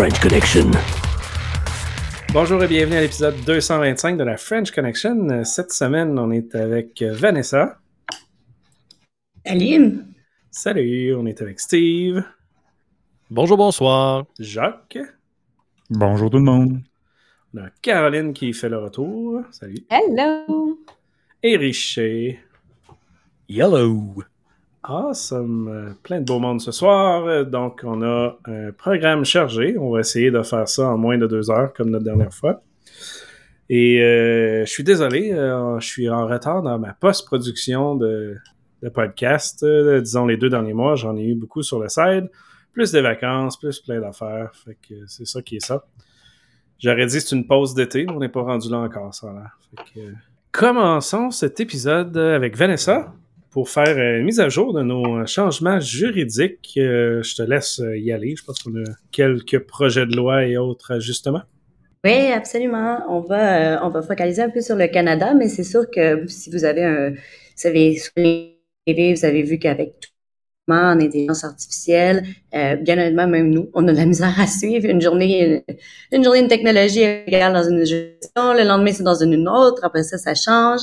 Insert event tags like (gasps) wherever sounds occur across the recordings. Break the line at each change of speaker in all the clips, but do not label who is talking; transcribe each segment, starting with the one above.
The French Connection.
Bonjour et bienvenue à l'épisode 225 de la French Connection. Cette semaine, on est avec Vanessa.
Salut.
Salut, on est avec Steve.
Bonjour, bonsoir.
Jacques.
Bonjour tout le monde.
On a Caroline qui fait le retour. Salut.
Hello.
Et Richer.
Yellow.
Awesome. Plein de beau monde ce soir. Donc, on a un programme chargé. On va essayer de faire ça en moins de deux heures, comme notre dernière fois. Et euh, je suis désolé, euh, je suis en retard dans ma post-production de, podcast. Euh, disons, les deux derniers mois, j'en ai eu beaucoup sur le side. Plus des vacances, plus plein d'affaires. Fait que c'est ça qui est ça. J'aurais dit c'est une pause d'été, mais on n'est pas rendu là encore, ça euh, Commençons cet épisode avec Vanessa pour faire euh, une mise à jour de nos changements juridiques. Euh, je te laisse euh, y aller. Je pense qu'on a quelques projets de loi et autres ajustements.
Oui, absolument. On va, euh, on va focaliser un peu sur le Canada, mais c'est sûr que si vous avez un, vous sur vous avez vu qu'avec tout en intelligence artificielle, euh, bien honnêtement, même nous, on a de la misère à suivre. Une journée, une, une journée, une technologie égale dans une gestion, le lendemain, c'est dans une autre, après ça, ça change.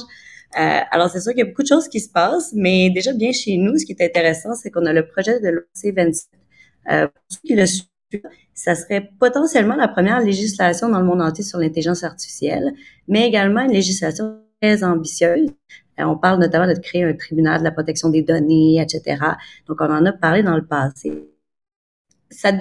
Euh, alors, c'est sûr qu'il y a beaucoup de choses qui se passent, mais déjà bien chez nous, ce qui est intéressant, c'est qu'on a le projet de l'OC 27. Euh, pour ceux qui le suivent, ça serait potentiellement la première législation dans le monde entier sur l'intelligence artificielle, mais également une législation très ambitieuse. Euh, on parle notamment de créer un tribunal de la protection des données, etc. Donc, on en a parlé dans le passé. Ça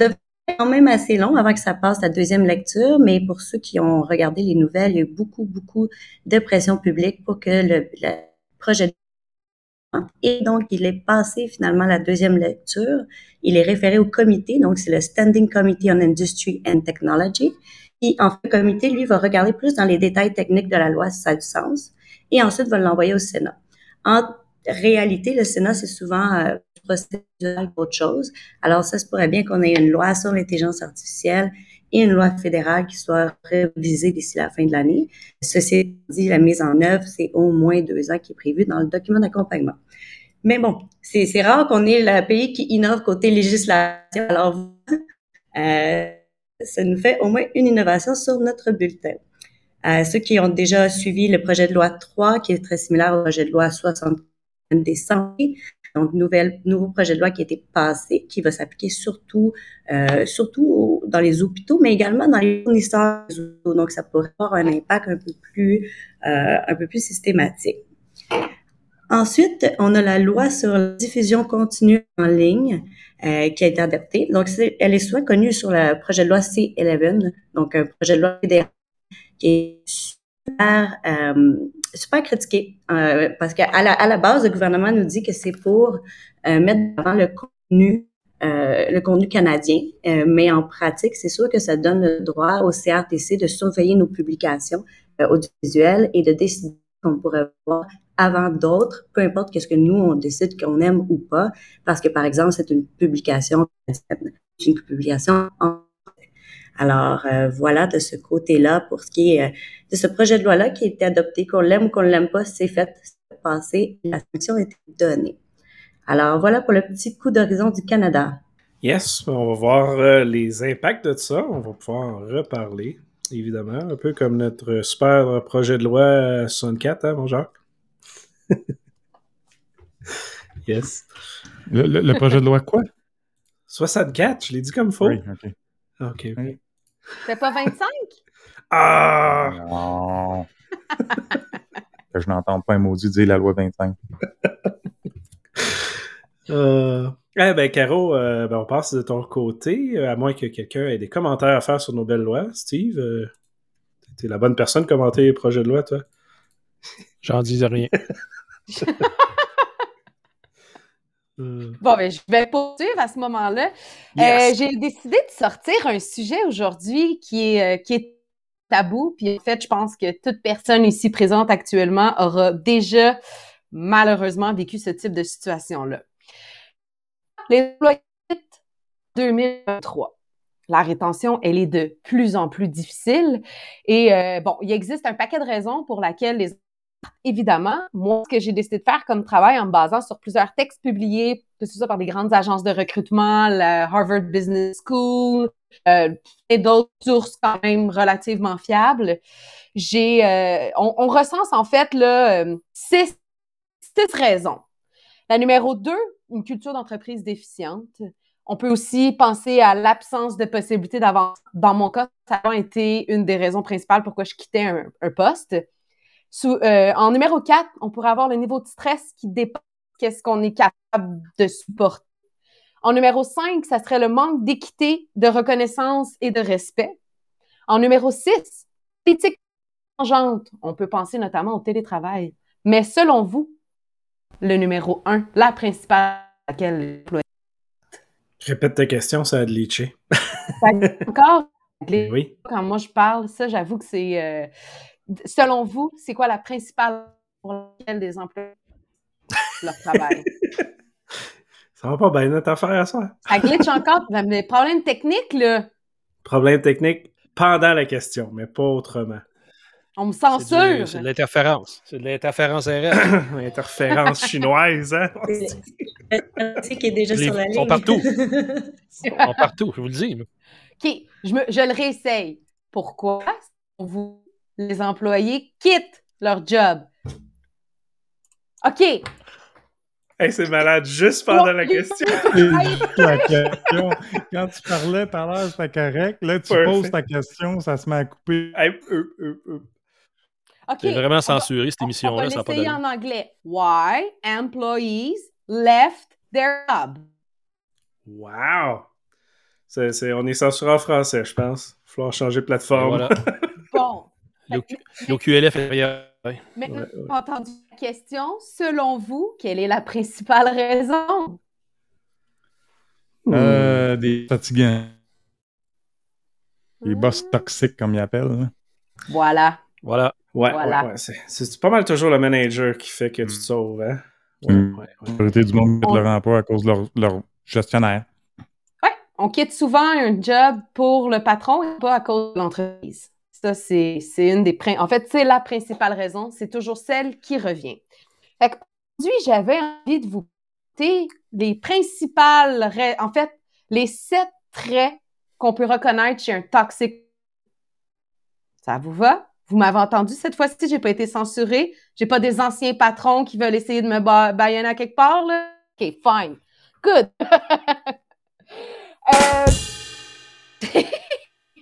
quand même assez long avant que ça passe la deuxième lecture, mais pour ceux qui ont regardé les nouvelles, il y a eu beaucoup, beaucoup de pression publique pour que le, projet de et donc, il est passé finalement la deuxième lecture. Il est référé au comité, donc c'est le Standing Committee on Industry and Technology. Et en fait, le comité, lui, va regarder plus dans les détails techniques de la loi si ça a du sens, et ensuite va l'envoyer au Sénat. Réalité, le Sénat, c'est souvent euh, procédural qu'autre chose. Alors, ça se pourrait bien qu'on ait une loi sur l'intelligence artificielle et une loi fédérale qui soit révisée d'ici la fin de l'année. Ceci dit, la mise en œuvre, c'est au moins deux ans qui est prévu dans le document d'accompagnement. Mais bon, c'est c'est rare qu'on ait le pays qui innove côté législation. Alors, euh, ça nous fait au moins une innovation sur notre bulletin. Euh, ceux qui ont déjà suivi le projet de loi 3, qui est très similaire au projet de loi 60 santé, donc nouvelle, nouveau projet de loi qui a été passé, qui va s'appliquer surtout, euh, surtout dans les hôpitaux, mais également dans les fournisseurs. hôpitaux. Donc, ça pourrait avoir un impact un peu plus, euh, un peu plus systématique. Ensuite, on a la loi sur la diffusion continue en ligne euh, qui a été adaptée. Donc, elle est souvent connue sur le projet de loi C11, donc un projet de loi fédéral qui est super, euh, super critiqué euh, parce qu'à la, à la base, le gouvernement nous dit que c'est pour euh, mettre avant le contenu, euh, le contenu canadien, euh, mais en pratique, c'est sûr que ça donne le droit au CRTC de surveiller nos publications euh, audiovisuelles et de décider qu'on pourrait voir avant d'autres, peu importe qu'est-ce que nous on décide qu'on aime ou pas, parce que par exemple c'est une publication, une publication en alors euh, voilà de ce côté-là pour ce qui est euh, de ce projet de loi-là qui a été adopté, qu'on l'aime ou qu'on ne l'aime pas, c'est fait, c'est passé, la sanction a été donnée. Alors voilà pour le petit coup d'horizon du Canada.
Yes, on va voir euh, les impacts de ça. On va pouvoir en reparler, évidemment. Un peu comme notre super projet de loi euh, 64, hein, mon Jacques? (laughs) yes.
Le, le- le projet de loi quoi? (laughs)
64, je l'ai dit comme faux?
Oui, ok.
Ok. ok.
C'était pas 25?
Ah!
Non. (laughs) Je n'entends pas un maudit dire la loi 25.
Euh, Eh ben, Caro, euh, ben, on passe de ton côté, euh, à moins que quelqu'un ait des commentaires à faire sur nos belles lois. Steve, euh, t'es la bonne personne de commenter les projets de loi, toi.
J'en dis rien. (laughs)
Euh,
Bon, ben, je vais poursuivre à ce moment-là.
yes.
Euh, J'ai décidé de sortir un sujet aujourd'hui qui est, euh, qui est tabou. Puis en fait, je pense que toute personne ici présente actuellement aura déjà malheureusement vécu ce type de situation-là. Les employés 2023. La rétention, elle est de plus en plus difficile. Et euh, bon, il existe un paquet de raisons pour lesquelles les évidemment, moi, ce que j'ai décidé de faire comme travail en me basant sur plusieurs textes publiés, que ce soit par des grandes agences de recrutement, la Harvard Business School, euh, et d'autres sources quand même relativement fiables, j'ai, euh, on, recense en fait là, euh, six, six raisons. La numéro deux, une culture d'entreprise déficiente. On peut aussi penser à l'absence de possibilité d'avancer. Dans mon cas, ça a été une des raisons principales pourquoi je quittais un poste. Sous, euh, en numéro 4, on pourrait avoir le niveau de stress qui dépasse qu'est-ce qu'on est capable de supporter. En numéro 5, ça serait le manque d'équité, de reconnaissance et de respect. En numéro 6, l'éthique changeante. On peut penser notamment au télétravail. Mais selon vous, le numéro 1, la principale à laquelle
Répète ta question, ça a de leacher.
encore, (laughs)
oui.
quand moi je parle, ça, j'avoue que c'est. Euh, selon vous, c'est quoi la principale pour laquelle des employés leur travail? (laughs)
ça va pas bien notre affaire à ça.
Ça glitch encore. Des problèmes techniques, là.
Problème technique pendant la question, mais pas autrement.
On me censure.
C'est de l'interférence. C'est de l'interférence RF. (laughs)
Interférence chinoise, hein? (laughs)
C'est qui est déjà sur la ligne.
Ils sont partout. Ils sont partout, je vous le dis.
OK, je, me, je le réessaye. Pourquoi vous, les employés, quittent leur job? OK.
Hey, c'est malade, juste pendant la question.
la question. Quand tu parlais tout à l'heure, c'était correct. Là, tu
Perfect.
poses ta question, ça se met à couper.
Hey, euh, euh, euh.
OK.
C'est vraiment
On va-
censuré, cette
On
émission-là.
va
pas
l'essayer
d'allure.
en anglais. Why employees left their job?
Wow! On est censuré en français, je pense. Il va falloir changer de
Et
plateforme.
Voilà. (laughs) L'OQ- L'OQLF est.
Maintenant,
Ouais, ouais.
entendu la question. Selon vous, quelle est la principale raison?
Euh, des fatigants. Les
Hmm.
boss toxiques, comme ils appellent. là.
Voilà.
Voilà.
Ouais,
Voilà.
ouais, ouais. C'est, pas mal toujours le manager qui fait que tu te sauves, hein? Ouais, ouais, ouais.
La majorité du monde quitte
On-
leur emploi à cause de leur, leur gestionnaire.
Ouais, on quitte souvent un job pour le patron et pas à cause de l'entreprise. Ça, c'est une des... En fait, c'est la principale raison. C'est toujours celle qui revient. Fait aujourd'hui, j'avais envie de vous présenter les principales... En fait, les sept traits qu'on peut reconnaître chez un toxic. Ça vous va? Vous m'avez entendu cette fois-ci, j'ai pas été censurée. J'ai pas des anciens patrons qui veulent essayer de me ba baïonner à quelque part, là. OK, fine. Good. (laughs) Euh, (laughs)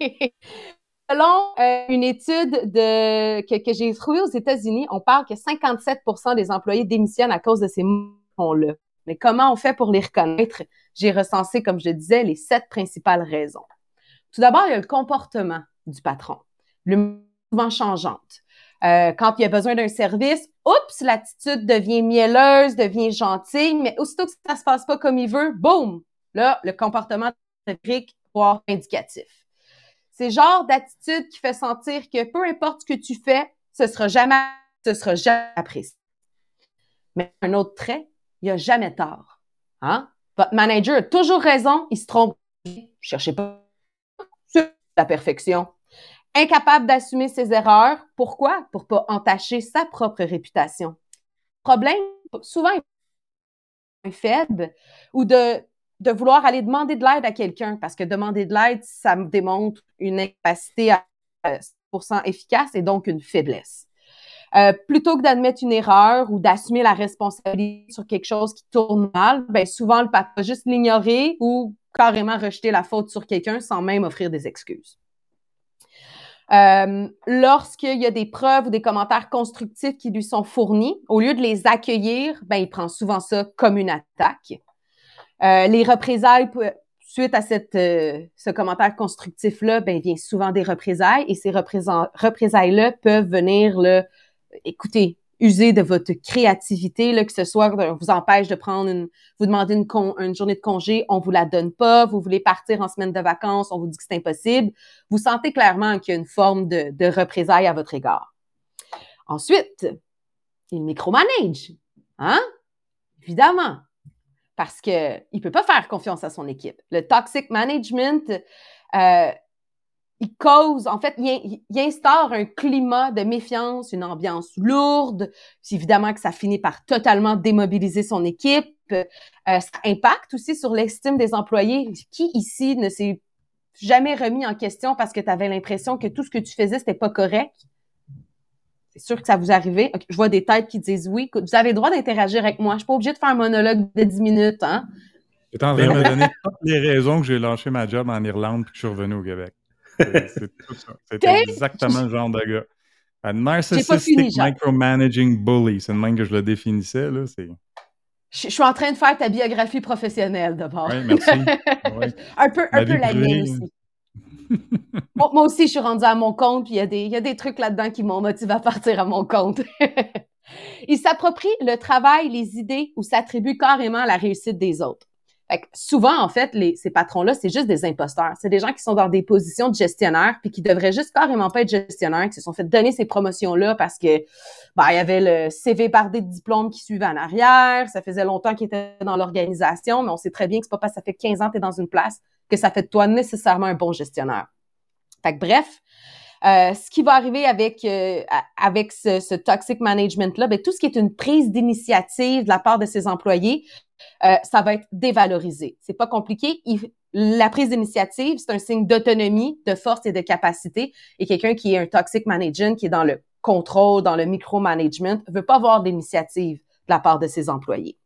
(laughs) Selon euh, une étude de, que, que j'ai trouvée aux États-Unis, on parle que 57 des employés démissionnent à cause de ces mots-là. Mais comment on fait pour les reconnaître? J'ai recensé, comme je disais, les sept principales raisons. Tout d'abord, il y a le comportement du patron, le souvent changeante. Euh, quand il y a besoin d'un service, oups, l'attitude devient mielleuse, devient gentille, mais aussitôt que ça se passe pas comme il veut, boum, là, le comportement théorique voire indicatif. C'est genre d'attitude qui fait sentir que peu importe ce que tu fais, ce sera jamais, ce sera jamais apprécié. Mais un autre trait, il a jamais tort. Hein? Votre manager a toujours raison, il se trompe. Cherchez pas la perfection. Incapable d'assumer ses erreurs. Pourquoi? Pour pas entacher sa propre réputation. Problème, souvent, faible ou de de vouloir aller demander de l'aide à quelqu'un, parce que demander de l'aide, ça démontre une incapacité à 100% efficace et donc une faiblesse. Euh, plutôt que d'admettre une erreur ou d'assumer la responsabilité sur quelque chose qui tourne mal, ben souvent le patron va juste l'ignorer ou carrément rejeter la faute sur quelqu'un sans même offrir des excuses. Euh, Lorsqu'il y a des preuves ou des commentaires constructifs qui lui sont fournis, au lieu de les accueillir, ben il prend souvent ça comme une attaque. Euh, les représailles suite à cette, euh, ce commentaire constructif-là, ben, vient souvent des représailles et ces représailles-là peuvent venir, là, écoutez, user de votre créativité, là, que ce soit vous empêche de prendre une, vous demandez une, une journée de congé, on vous la donne pas, vous voulez partir en semaine de vacances, on vous dit que c'est impossible. Vous sentez clairement qu'il y a une forme de, de représailles à votre égard. Ensuite, il micromanage, hein? Évidemment parce qu'il ne peut pas faire confiance à son équipe. Le toxic management, euh, il cause, en fait, il, instaure un climat de méfiance, une ambiance lourde. C'est évidemment que ça finit par totalement démobiliser son équipe. Euh, ça impacte aussi sur l'estime des employés. Qui ici ne s'est jamais remis en question parce que tu avais l'impression que tout ce que tu faisais, c'était pas correct? C'est sûr que ça vous arrive. je vois des têtes qui disent oui. Vous avez le droit d'interagir avec moi. Je suis pas obligée de faire un monologue de 10 minutes, hein?
Tu en train de me donner toutes les raisons que j'ai lâché ma job en Irlande et que je suis revenu au Québec. C'est tout ça. C'est exactement le genre de gars. A narcissistic micromanaging bully, c'est le même que je le définissais. Là,
je, suis en train de faire ta biographie professionnelle d'abord.
Oui, merci. (laughs)
un peu, un peu la mienne aussi. (laughs) moi, aussi, je suis rendue à mon compte, puis il y, a des trucs là-dedans qui m'ont motivé à partir à mon compte. (laughs) Il s'approprie le travail, les idées ou s'attribue carrément la réussite des autres. Fait que souvent, en fait, ces patrons-là, c'est juste des imposteurs. C'est des gens qui sont dans des positions de gestionnaire puis qui devraient juste carrément pas être gestionnaires, qui se sont fait donner ces promotions-là parce que, bah, il y avait le CV bardé de diplômes qui suivait en arrière. Ça faisait longtemps qu'ils étaient dans l'organisation, mais on sait très bien que c'est pas parce que ça fait 15 ans que tu es dans une place que ça fait de toi nécessairement un bon gestionnaire. Fait bref, euh, ce qui va arriver avec euh, avec ce, toxic management là, ben, tout ce qui est une prise d'initiative de la part de ses employés, euh, ça va être dévalorisé. C'est pas compliqué. la prise d'initiative, c'est un signe d'autonomie, de force et de capacité. Et quelqu'un qui est un toxic manager, qui est dans le contrôle, dans le micromanagement, veut pas avoir d'initiative de la part de ses employés.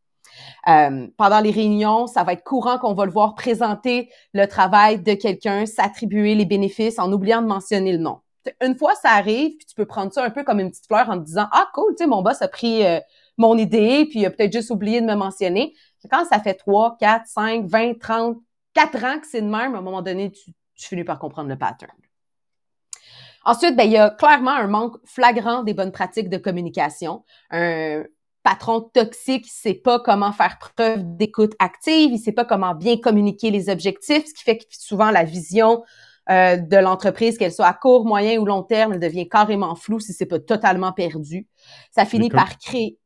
Euh, pendant les réunions, ça va être courant qu'on va le voir présenter le travail de quelqu'un, s'attribuer les bénéfices en oubliant de mentionner le nom une fois ça arrive, puis tu peux prendre ça un peu comme une petite fleur en te disant ah cool, tu sais mon boss a pris euh, mon idée puis il a peut-être juste oublié de me mentionner. Quand ça fait 3, 4, 5, 20, 30, 4 ans que c'est de même, à un moment donné, tu, finis par comprendre le pattern. Ensuite, ben, il y a clairement un manque flagrant des bonnes pratiques de communication. Un patron toxique ne sait pas comment faire preuve d'écoute active, il ne sait pas comment bien communiquer les objectifs, ce qui fait que souvent la vision euh, de l'entreprise, qu'elle soit à court, moyen ou long terme, elle devient carrément floue si c'est pas totalement perdu. Ça finit par créer.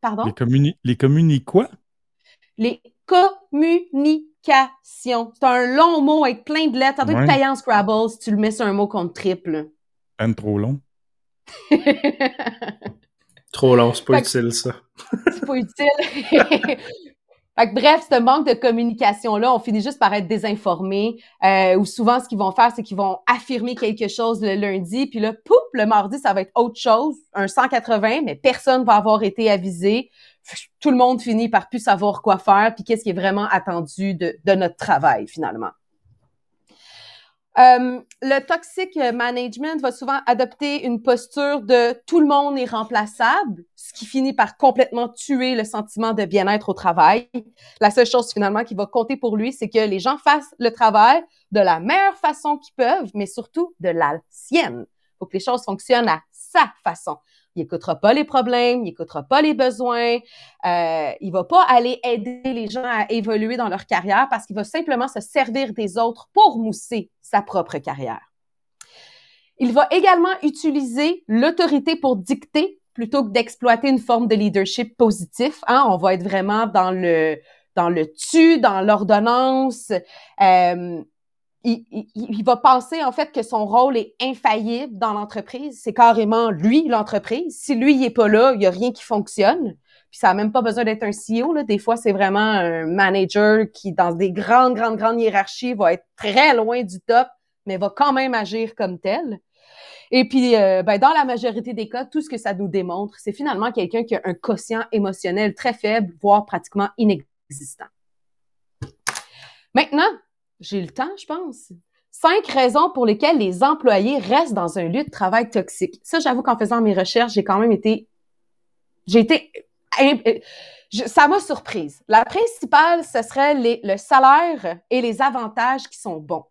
Pardon?
Les, communi les communi quoi?
Les communications. C'est un long mot avec plein de lettres. T'as ouais. payer en Scrabble si tu le mets sur un mot contre triple.
Un trop long. (laughs)
trop long, c'est pas utile, ça.
c'est pas utile. (laughs) Fait que, bref, ce manque de communication-là, on finit juste par être désinformé. Euh, ou souvent, ce qu'ils vont faire, c'est qu'ils vont affirmer quelque chose le lundi, puis là, pouf, le mardi, ça va être autre chose, un 180, mais personne va avoir été avisé. Tout le monde finit par plus savoir quoi faire, puis qu'est-ce qui est vraiment attendu de, de notre travail, finalement. Euh, le toxic management va souvent adopter une posture de tout le monde est remplaçable, ce qui finit par complètement tuer le sentiment de bien-être au travail. La seule chose finalement qui va compter pour lui, c'est que les gens fassent le travail de la meilleure façon qu'ils peuvent, mais surtout de la sienne. Faut que les choses fonctionnent à sa façon. Il écoutera pas les problèmes, il écoutera pas les besoins, euh, il va pas aller aider les gens à évoluer dans leur carrière parce qu'il va simplement se servir des autres pour mousser sa propre carrière. Il va également utiliser l'autorité pour dicter plutôt que d'exploiter une forme de leadership positif. Hein? On va être vraiment dans le dans le tu, dans l'ordonnance. Euh, il, va penser en fait que son rôle est infaillible dans l'entreprise. C'est carrément lui l'entreprise. Si lui il est pas là, il y a rien qui fonctionne. Puis ça a même pas besoin d'être un CEO là. Des fois c'est vraiment un manager qui dans des grandes grandes grandes hiérarchies va être très loin du top, mais va quand même agir comme tel. Et puis, euh, ben, dans la majorité des cas, tout ce que ça nous démontre, c'est finalement quelqu'un qui a un quotient émotionnel très faible, voire pratiquement inexistant. Maintenant, j'ai le temps, je pense. Cinq raisons pour lesquelles les employés restent dans un lieu de travail toxique. Ça, j'avoue qu'en faisant mes recherches, j'ai quand même été, j'ai été, euh, ça m'a surprise. La principale, ce serait le salaire et les avantages qui sont bons.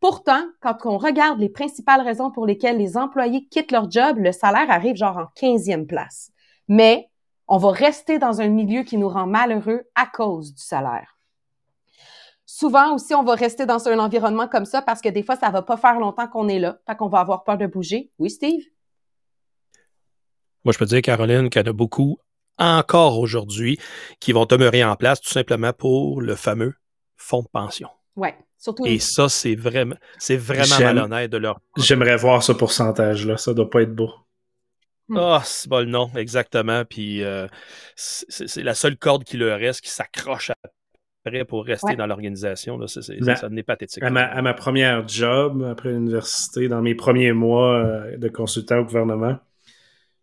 Pourtant, quand on regarde les principales raisons pour lesquelles les employés quittent leur job, le salaire arrive genre en 15e place. Mais on va rester dans un milieu qui nous rend malheureux à cause du salaire. Souvent aussi, on va rester dans un environnement comme ça parce que des fois, ça va pas faire longtemps qu'on est là. Fait qu'on va avoir peur de bouger. Oui, Steve?
Moi, je peux dire, Caroline, qu'il y en a beaucoup encore aujourd'hui qui vont demeurer en place tout simplement pour le fameux fonds de pension.
Oui,
Et ça, c'est vraiment, c'est vraiment malhonnête de leur.
J'aimerais voir ce pourcentage-là. Ça doit pas être beau.
Ah, oh, c'est bon, non, exactement. Puis euh, c'est la seule corde qui leur reste qui s'accroche après pour rester dans l'organisation. Ça, ça n'est pathétique.
À ma, à ma, première job après l'université, dans mes premiers mois euh, de consultant au gouvernement,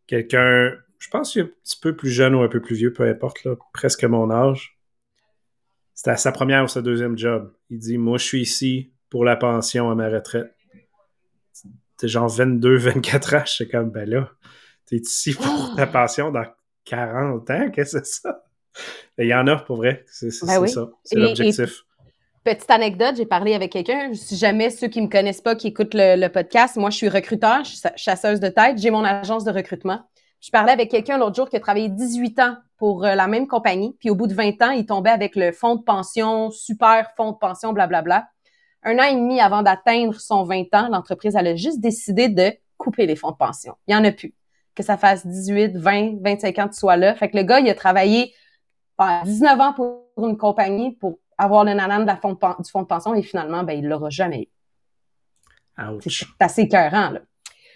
quelqu'un, je pense qu'il est un petit peu plus jeune ou un peu plus vieux, peu importe, là, presque mon âge, c'était à sa première ou sa deuxième job. Il dit Moi, je suis ici pour la pension à ma retraite. T'es genre 22, 24 ans. Je suis comme Ben là, t'es ici pour ta (gasps) pension dans 40 ans? Qu'est-ce que c'est ça? Il y en a pour vrai. C'est ben ça. C'est l'objectif.
Petite anecdote, j'ai parlé avec quelqu'un. Si jamais ceux qui me connaissent pas, qui écoutent le, podcast, moi, je suis recruteur, je suis chasseuse de tête. J'ai mon agence de recrutement. Je parlais avec quelqu'un l'autre jour qui a travaillé 18 ans pour euh, la même compagnie. Puis au bout de 20 ans, il tombait avec le fonds de pension, super fonds de pension, blablabla. Un an et demi avant d'atteindre son 20 ans, l'entreprise elle a juste décidé de couper les fonds de pension. Il n'y en a plus. Que ça fasse 18, 20, 25 ans tu sois là. Fait que le gars, il a travaillé 19 ans pour une compagnie pour avoir le nanan du fonds de pension et finalement, ben, il l'aura jamais eu. C'est assez écœurant, là.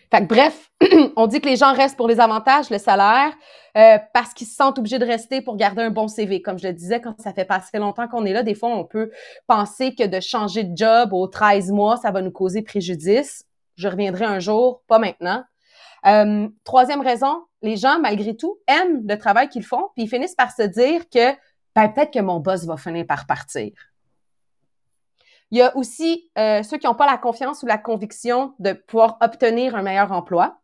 Fait que bref, (clears throat) on dit que les gens restent pour les avantages, le salaire, euh, parce qu'ils se sentent obligés de rester pour garder un bon CV. Comme je le disais, quand ça fait pas assez longtemps qu'on est là, des fois, on peut penser que de changer de job aux 13 mois, ça va nous causer préjudice. Je reviendrai un jour, pas maintenant. Euh, troisième raison, les gens, malgré tout, aiment le travail qu'ils font, puis ils finissent par se dire que ben, peut-être que mon boss va finir par partir. Il y a aussi euh, ceux qui n'ont pas la confiance ou la conviction de pouvoir obtenir un meilleur emploi.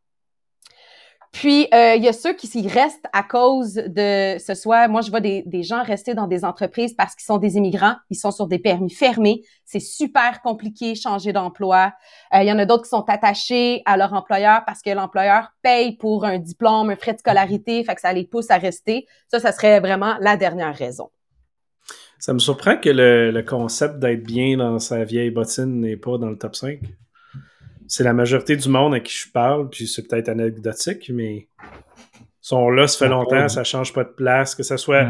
Puis, euh, il y a ceux qui s'y restent à cause de ce soit, moi, je vois des, gens rester dans des entreprises parce qu'ils sont des immigrants, ils sont sur des permis fermés, c'est super compliqué changer d'emploi. Euh, il y en a d'autres qui sont attachés à leur employeur parce que l'employeur paye pour un diplôme, un frais de scolarité, fait que ça les pousse à rester. Ça, ça serait vraiment la dernière raison.
Ça me surprend que le, concept d'être bien dans sa vieille bottine n'est pas dans le top 5. C'est la majorité du monde à qui je parle, puis c'est peut-être anecdotique, mais sont là, ça fait longtemps, ça change pas de place, que ce soit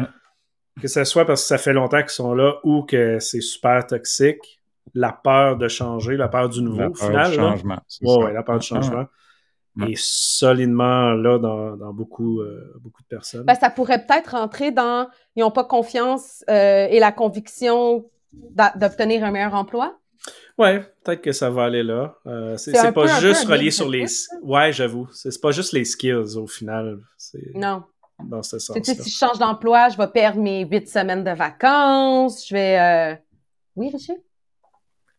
que ça soit parce que ça fait longtemps qu'ils sont là ou que c'est super toxique. La peur de changer, la peur du nouveau, la peur final. Du changement. Ouais, la peur du changement est solidement là dans, beaucoup, euh, beaucoup de personnes.
Ben, ça pourrait peut-être rentrer dans ils n'ont pas confiance euh, et la conviction d'obtenir un meilleur emploi?
Ouais, peut-être que ça va aller là. Euh, c'est pas juste relié sur les. Ouais, j'avoue. C'est pas juste les skills au final.
Non.
Dans ce sens.
Si je change d'emploi, je vais perdre mes huit semaines de vacances. Je vais. Oui, Richard?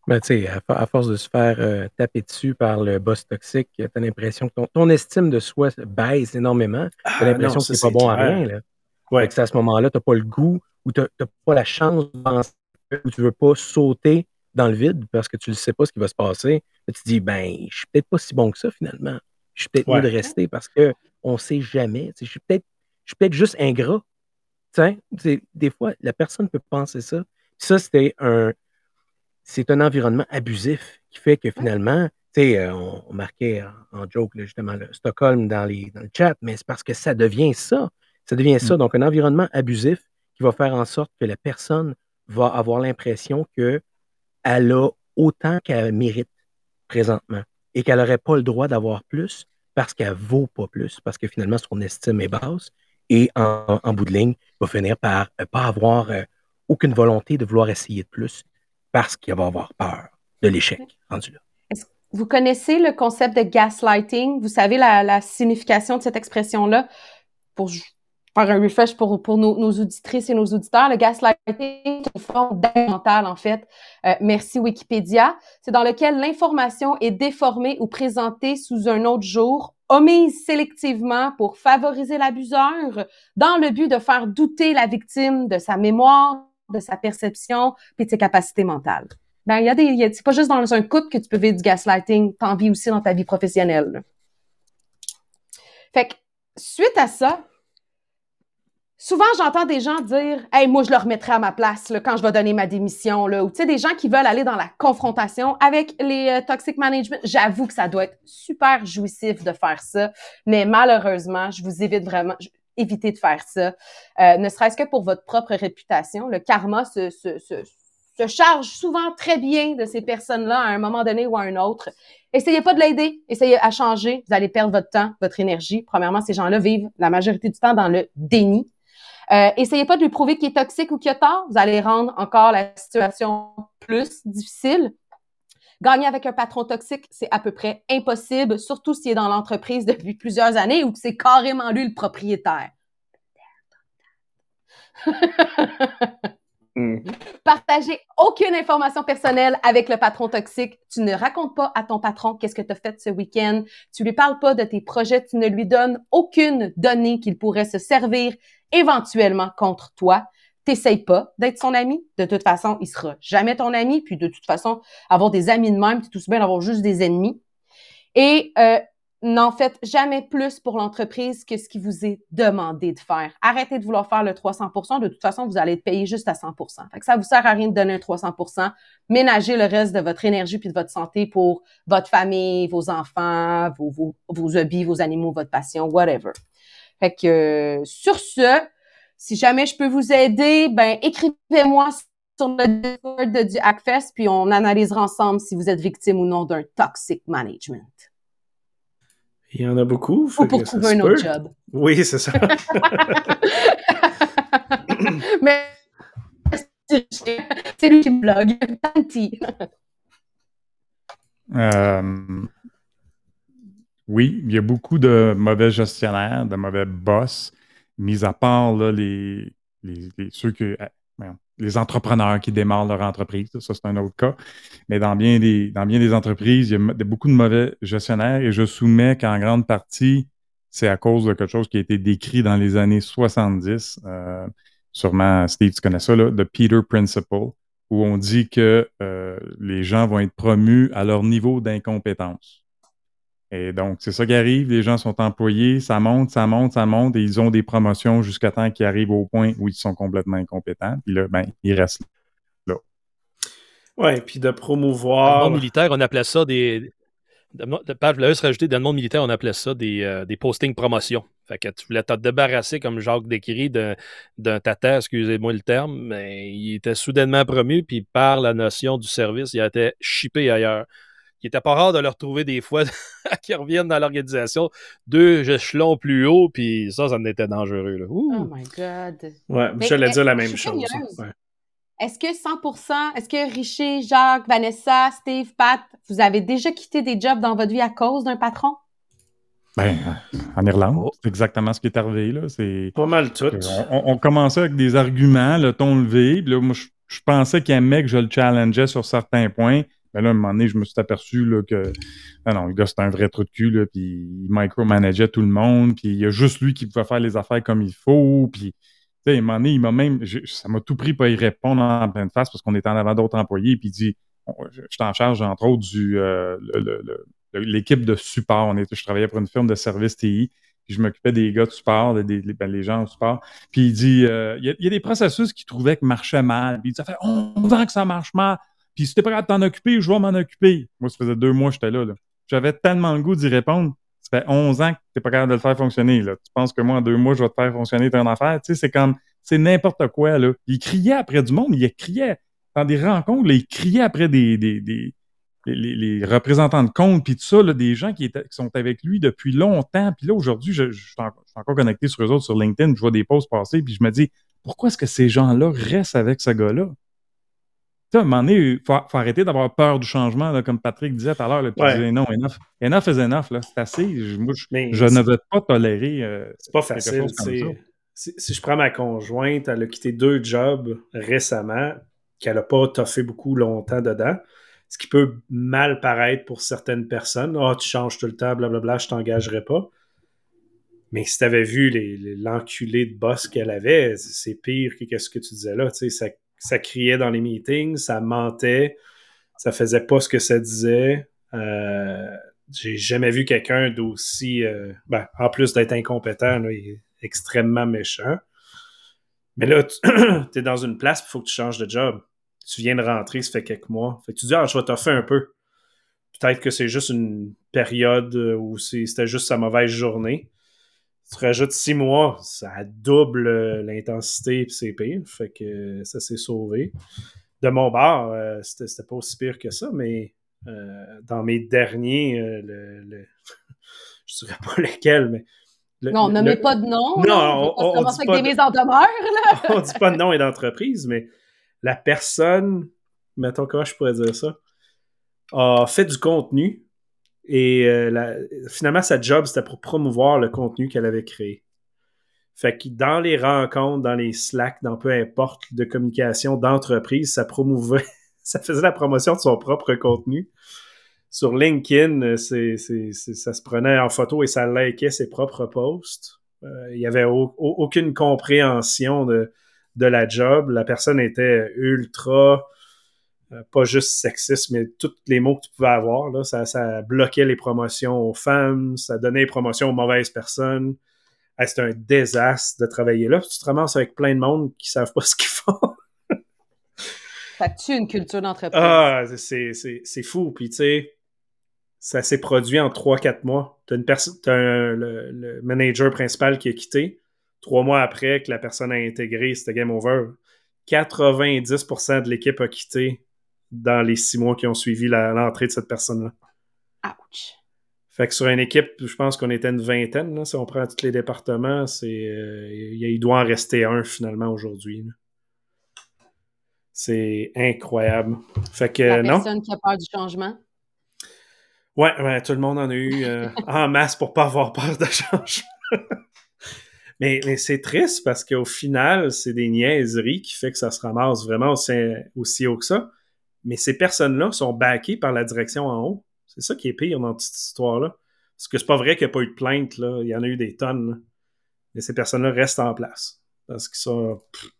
Ben, tu sais, à, force de se faire euh, taper dessus par le boss toxique, tu as l'impression que ton, estime de soi baisse énormément. Tu as ah, l'impression que c'est pas bon à rien. Là. Ouais. à ce moment-là, tu n'as pas le goût ou tu n'as pas la chance de penser ou tu ne veux pas sauter dans le vide parce que tu ne sais pas ce qui va se passer. tu te dis, ben, je suis peut-être pas si bon que ça finalement. Je suis peut-être mieux de rester parce qu'on ne sait jamais. Je suis peut-être peut juste ingrat. des fois, la personne peut penser ça. Ça, c'était un, c'est un environnement abusif qui fait que finalement, tu sais, euh, on, marquait en, joke justement le Stockholm dans, les, dans le chat, mais c'est parce que ça devient ça. Ça devient ça. Mm. Donc, un environnement abusif qui va faire en sorte que la personne va avoir l'impression qu'elle a autant qu'elle mérite présentement et qu'elle n'aurait pas le droit d'avoir plus parce qu'elle ne vaut pas plus, parce que finalement, son estime est basse et en, bout de ligne, va finir par ne pas avoir euh, aucune volonté de vouloir essayer de plus parce qu'il va avoir peur de l'échec rendu là.
Vous connaissez le concept de gaslighting? Vous savez la, signification de cette expression-là? Pour faire un refresh pour, pour nos, auditrices et nos auditeurs, le gaslighting est une forme mental en fait. Euh, merci Wikipédia. C'est dans lequel l'information est déformée ou présentée sous un autre jour, omise sélectivement pour favoriser l'abuseur, dans le but de faire douter la victime de sa mémoire, de sa perception puis de ses capacités mentales. Ben, il y a des, c'est pas juste dans un couple que tu peux vivre du gaslighting, t'en vis aussi dans ta vie professionnelle. Fait que, suite à ça, souvent j'entends des gens dire Hey, moi je le remettrai à ma place là, quand je vais donner ma démission. Là. Ou tu sais, des gens qui veulent aller dans la confrontation avec les euh, toxic management. J'avoue que ça doit être super jouissif de faire ça. Mais malheureusement, je vous évite vraiment éviter de faire ça, euh, ne serait-ce que pour votre propre réputation. Le karma se, se, se, se charge souvent très bien de ces personnes-là à un moment donné ou à un autre. Essayez pas de l'aider, essayez à changer. Vous allez perdre votre temps, votre énergie. Premièrement, ces gens-là vivent la majorité du temps dans le déni. Euh, essayez pas de lui prouver qu'il est toxique ou qu'il a tort. Vous allez rendre encore la situation plus difficile. Gagner avec un patron toxique, c'est à peu près impossible, surtout s'il est dans l'entreprise depuis plusieurs années ou que c'est carrément lui le propriétaire. Mm. Partagez aucune information personnelle avec le patron toxique. Tu ne racontes pas à ton patron qu'est-ce que tu as fait ce week-end. Tu lui parles pas de tes projets. Tu ne lui donnes aucune donnée qu'il pourrait se servir éventuellement contre toi. T'essayes pas d'être son ami. De toute façon, il sera jamais ton ami. Puis de toute façon, avoir des amis de même, c'est tout bien d'avoir juste des ennemis. Et euh, n'en faites jamais plus pour l'entreprise que ce qui vous est demandé de faire. Arrêtez de vouloir faire le 300% De toute façon, vous allez être payé juste à 100% fait que Ça vous sert à rien de donner un 300% Ménagez le reste de votre énergie puis de votre santé pour votre famille, vos enfants, vos, vos, vos hobbies, vos animaux, votre passion, whatever. Fait que sur ce, si jamais je peux vous aider, ben écrivez-moi sur le Discord du Hackfest, puis on analysera ensemble si vous êtes victime ou non d'un toxic management.
Il y en a beaucoup.
Ou pour trouver un autre job.
Oui, c'est ça. (laughs)
Mais c'est lui qui me blogue. Tanti.
Euh, oui, il y a beaucoup de mauvais gestionnaires, de mauvais boss, mis à part les, ceux que, les entrepreneurs qui démarrent leur entreprise. Ça, c'est un autre cas. Mais dans bien des, entreprises, il y a beaucoup de mauvais gestionnaires et je soumets qu'en grande partie, c'est à cause de quelque chose qui a été décrit dans les années 70. Euh, sûrement, Steve, tu connais ça, là, Peter Principle, où on dit que euh, les gens vont être promus à leur niveau d'incompétence. Et donc, c'est ça qui arrive. Les gens sont employés, ça monte, ça monte, ça monte, et ils ont des promotions jusqu'à temps qu'ils arrivent au point où ils sont complètement incompétents. Puis là, ben, ils restent là.
Oui, puis de promouvoir.
Dans le monde militaire, on appelait ça des. je voulais juste rajouter, dans le monde militaire, on appelait ça des, euh, des postings promotion. Fait que tu voulais te débarrasser, comme Jacques décrit, d'un tata, excusez-moi le terme, mais il était soudainement promu, puis par la notion du service, il a été chippé ailleurs il était pas rare de le retrouver des fois (laughs) qui reviennent dans l'organisation deux échelons plus haut, puis ça, ça en était dangereux. Là.
Oh my God.
Ouais, j'allais dire la même chose.
Est-ce que 100%, est-ce que Richer, Jacques, Vanessa, Steve, Pat, vous avez déjà quitté des jobs dans votre vie à cause d'un patron?
Ben, en Irlande, oh. c'est exactement ce qui est arrivé. Là. C'est,
pas mal tout.
On, commençait avec des arguments, le ton levé. Puis là, moi, je, je pensais qu'il aimait que je le challengeais sur certains points. Mais là, à un moment donné, je me suis aperçu là, que non, non, le gars, c'était un vrai trou de cul, puis il micromanageait tout le monde, puis il y a juste lui qui pouvait faire les affaires comme il faut, puis tu sais, à un moment donné, il m'a même, ça m'a tout pris pour y répondre en pleine face parce qu'on était en avant d'autres employés, puis il dit, je, t'en charge, entre autres, du euh, l'équipe de support. On je travaillais pour une firme de service TI, puis je m'occupais des gars de support, des, ben, les gens au support. Puis il dit, euh, il, y a, des processus qu'il trouvait que marchaient mal. Puis il dit, ça fait 11 ans que ça marche mal. Puis si t'es pas capable de t'en occuper, je vais m'en occuper. Moi, ça faisait deux mois que j'étais là. J'avais tellement le goût d'y répondre. Ça fait 11 ans que t'es pas capable de le faire fonctionner. Là. Tu penses que moi, en deux mois, je vais te faire fonctionner ton affaire? Tu sais, c'est comme, c'est n'importe quoi. Là. Il criait après du monde. Il criait dans des rencontres. Là, il criait après des, des, des les, représentants de compte, puis tout ça, là, des gens qui, sont avec lui depuis longtemps. Puis là, aujourd'hui, je, je, suis encore connecté sur eux autres sur LinkedIn, je vois des posts passer, puis je me dis, pourquoi est-ce que ces gens-là restent avec ce gars-là? À un moment donné, il faut, arrêter d'avoir peur du changement, comme Patrick disait tout à l'heure. Ouais. non, enough. Enough is enough. C'est assez. Je, je ne veux pas tolérer. Euh,
c'est pas facile. Si, si, je prends ma conjointe, elle a quitté deux jobs récemment, qu'elle n'a pas toffé beaucoup longtemps dedans. Ce qui peut mal paraître pour certaines personnes. Ah, oh, tu changes tout le temps, blablabla, je t'engagerai pas. Mais si tu avais vu l'enculé de boss qu'elle avait, c'est pire que ce que tu disais là. Tu sais, ça ça criait dans les meetings, ça mentait, ça faisait pas ce que ça disait. Euh, j'ai jamais vu quelqu'un d'aussi. Euh, ben, en plus d'être incompétent, il est extrêmement méchant. Mais là, tu (clears throat) es dans une place, il faut que tu changes de job. Tu viens de rentrer, ça fait quelques mois. Fait que tu dis, ah, je vais t'offrir un peu. Peut-être que c'est juste une période où c'était juste sa mauvaise journée tu rajoutes six mois, ça double l'intensité et c'est pire. Fait que ça s'est sauvé. de mon bar, euh, c'était pas aussi pire que ça, mais dans mes derniers, le, (laughs) je dirais pas lesquels, mais.
non, ne met pas de nom. Non, on, on, dit pas avec des mises en demeure. (laughs)
on dit pas de nom et d'entreprise, mais la personne, mettons comment je pourrais dire ça, a fait du contenu et euh, finalement, sa job, c'était pour promouvoir le contenu qu'elle avait créé. Fait que dans les rencontres, dans les Slack, dans peu importe de communication d'entreprise, ça promouvait, (laughs) ça faisait la promotion de son propre contenu. Sur LinkedIn, ça se prenait en photo et ça likait ses propres posts. Euh, il n'y avait aucune compréhension de, de la job. La personne était ultra pas juste sexiste, mais tous les mots que tu pouvais avoir. Là, ça, bloquait les promotions aux femmes, ça donnait les promotions aux mauvaises personnes. C'était un désastre de travailler là. Tu te ramasses avec plein de monde qui savent pas (laughs) ce qu'ils font.
ça tue une culture d'entreprise.
Ah, c'est fou. Puis tu sais, ça s'est produit en 3-4 mois. Tu as, une le, le, manager principal qui a quitté. Trois mois après que la personne a intégré, c'était game over. 90% de l'équipe a quitté dans les six mois qui ont suivi l'entrée de cette personne-là.
Ouch!
Fait que sur une équipe, je pense qu'on était une vingtaine. si on prend tous les départements, c'est euh, il doit en rester un finalement aujourd'hui. C'est incroyable. Fait que La
personne qui a peur du changement.
Ouais, tout le monde en a eu euh, (laughs) en masse pour pas avoir peur de changement. (laughs) mais, c'est triste parce qu'au final, c'est des niaiseries qui fait que ça se ramasse vraiment aussi haut que ça mais ces personnes-là sont backées par la direction en haut. C'est ça qui est pire dans toute cette histoire-là. Parce que c'est pas vrai qu'il n'y a pas eu de plainte, là. Il y en a eu des tonnes. Mais ces personnes-là restent en place. Parce que ça,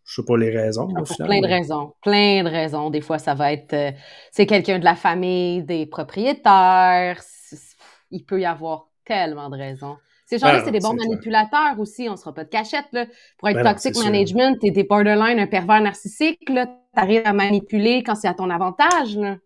je sais pas les raisons.
plein de raisons. Plein de raisons. Des fois, ça va être euh, c'est quelqu'un de la famille, des propriétaires. Il peut y avoir tellement de raisons. Ces gens-là, ben c'est des bons manipulateurs aussi. On ne sera pas de cachette. Là. Pour être ben toxic management, tu es borderline, un pervers narcissique. Tu arrives à manipuler quand c'est à ton avantage. Là.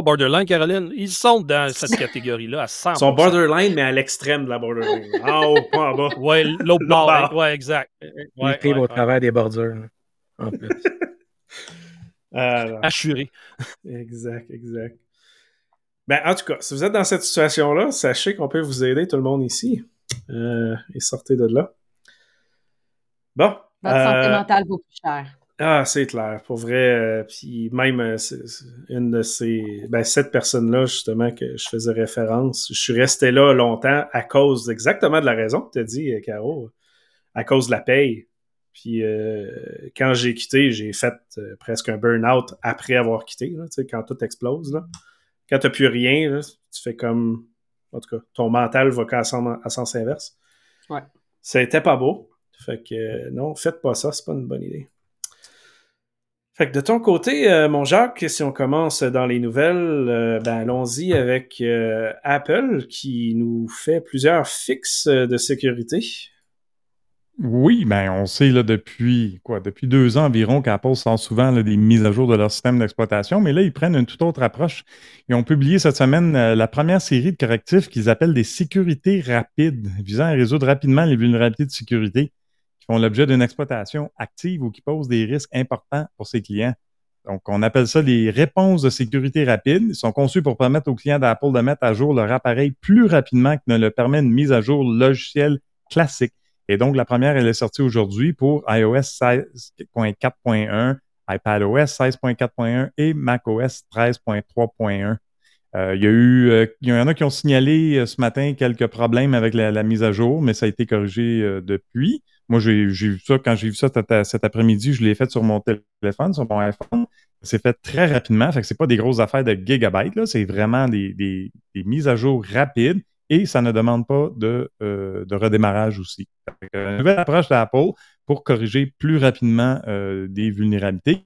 Borderline, Caroline, ils sont dans cette (laughs) catégorie-là à 100%. Ils
sont borderline, mais à l'extrême de la borderline. (laughs) En haut, pas en bas.
Ouais, l'autre bord. Ouais, exact.
Ils ouais, au travers des bordures, en (laughs) plus.
Assuré.
Exact, exact. Ben, en tout cas, si vous êtes dans cette situation-là, sachez qu'on peut vous aider, tout le monde ici. Euh, et sortez de là. Bon.
Votre santé euh, mentale vaut plus cher.
Ah, c'est clair. Pour vrai, euh, puis même une de ces. Ben, cette personne-là, justement, que je faisais référence, je suis resté là longtemps à cause exactement de la raison que tu as dit, Caro, à cause de la paye. Puis quand j'ai quitté, j'ai fait presque un burn-out après avoir quitté, là, quand tout explose. Là quand t'as plus rien, tu fais comme. En tout cas, ton mental va qu'à sens inverse.
Ouais.
C'était pas beau. Fait que non, faites pas ça, c'est pas une bonne idée. Fait que de ton côté, euh, mon Jacques, si on commence dans les nouvelles, euh, ben allons-y avec euh, Apple qui nous fait plusieurs fixes de sécurité.
Oui, ben on sait là, depuis quoi, depuis deux ans environ qu'Apple sort souvent des mises à jour de leur système d'exploitation, mais là, ils prennent une toute autre approche. Ils ont publié cette semaine euh, la première série de correctifs qu'ils appellent des sécurités rapides, visant à résoudre rapidement les vulnérabilités de sécurité qui font l'objet d'une exploitation active ou qui posent des risques importants pour ses clients. Donc, on appelle ça les réponses de sécurité rapides. Ils sont conçus pour permettre aux clients d'Apple de mettre à jour leur appareil plus rapidement que ne le permet une mise à jour logicielle classique. Et donc, la première, elle est sortie aujourd'hui pour iOS 16.4.1, iPadOS 16.4.1 et macOS 13.3.1. Euh, il y a eu, euh, il y en a qui ont signalé euh, ce matin quelques problèmes avec la, mise à jour, mais ça a été corrigé depuis. Moi, j'ai vu ça quand j'ai vu ça cet, après-midi, je l'ai fait sur mon téléphone, sur mon iPhone. C'est fait très rapidement, fait que c'est pas des grosses affaires de gigabytes, là, c'est vraiment des, des, mises à jour rapides et ça ne demande pas de, euh, redémarrage aussi. une nouvelle approche d'Apple pour corriger plus rapidement euh, des vulnérabilités.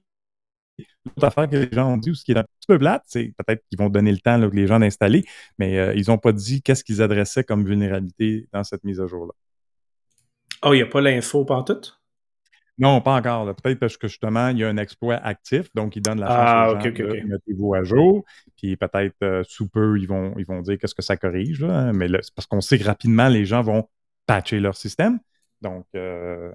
L'autre affaire que les gens ont dit, ou ce qui est un petit peu plate, c'est peut-être qu'ils vont donner le temps là, que les gens d'installer, mais euh, ils n'ont pas dit qu'est-ce qu'ils adressaient comme vulnérabilité dans cette mise à jour-là.
Oh, il n'y a pas l'info tout?
Non, pas encore. Peut-être parce que justement, il y a un exploit actif, donc il donne la chance ah, aux gens de mettez-vous à jour. Puis peut-être euh, sous peu, ils vont, ils vont dire qu'est-ce que ça corrige. Là, mais c'est parce qu'on sait que rapidement, les gens vont patcher leur système. Donc, euh,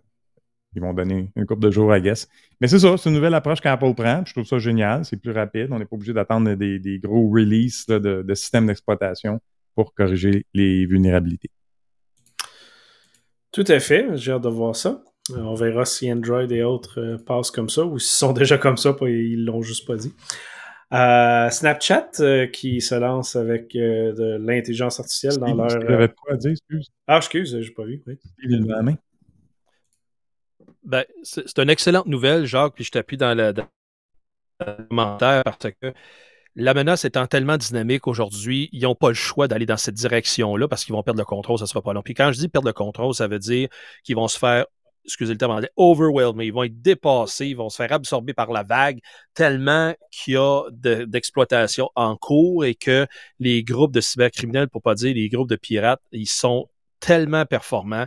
ils vont donner une couple de jours, à guess. Mais c'est ça, c'est une nouvelle approche qu'Apple prend. Je trouve ça génial. C'est plus rapide. On n'est pas obligé d'attendre des, gros releases de, de systèmes d'exploitation pour corriger les vulnérabilités.
Tout à fait. J'ai hâte de voir ça. Euh, on verra si Android et autres euh, passent comme ça ou s'ils sont (laughs) déjà comme ça, et ils l'ont juste pas dit. Euh, Snapchat qui se lance avec de l'intelligence artificielle dans leur.
Tu quoi à dire, excuse?
Ah, excuse, j'ai pas vu. Oui.
Ben, c'est une excellente nouvelle, Jacques, puis je t'appuie dans le, commentaire parce que la menace étant tellement dynamique aujourd'hui, ils n'ont pas le choix d'aller dans cette direction-là parce qu'ils vont perdre le contrôle, ça ne sera pas long. Puis quand je dis perdre le contrôle, ça veut dire qu'ils vont se faire excusez le terme overwhelmed. Ils vont être dépassés, ils vont se faire absorber par la vague tellement qu'il y a d'exploitation en cours et que les groupes de cybercriminels, pour pas dire les groupes de pirates, ils sont tellement performants.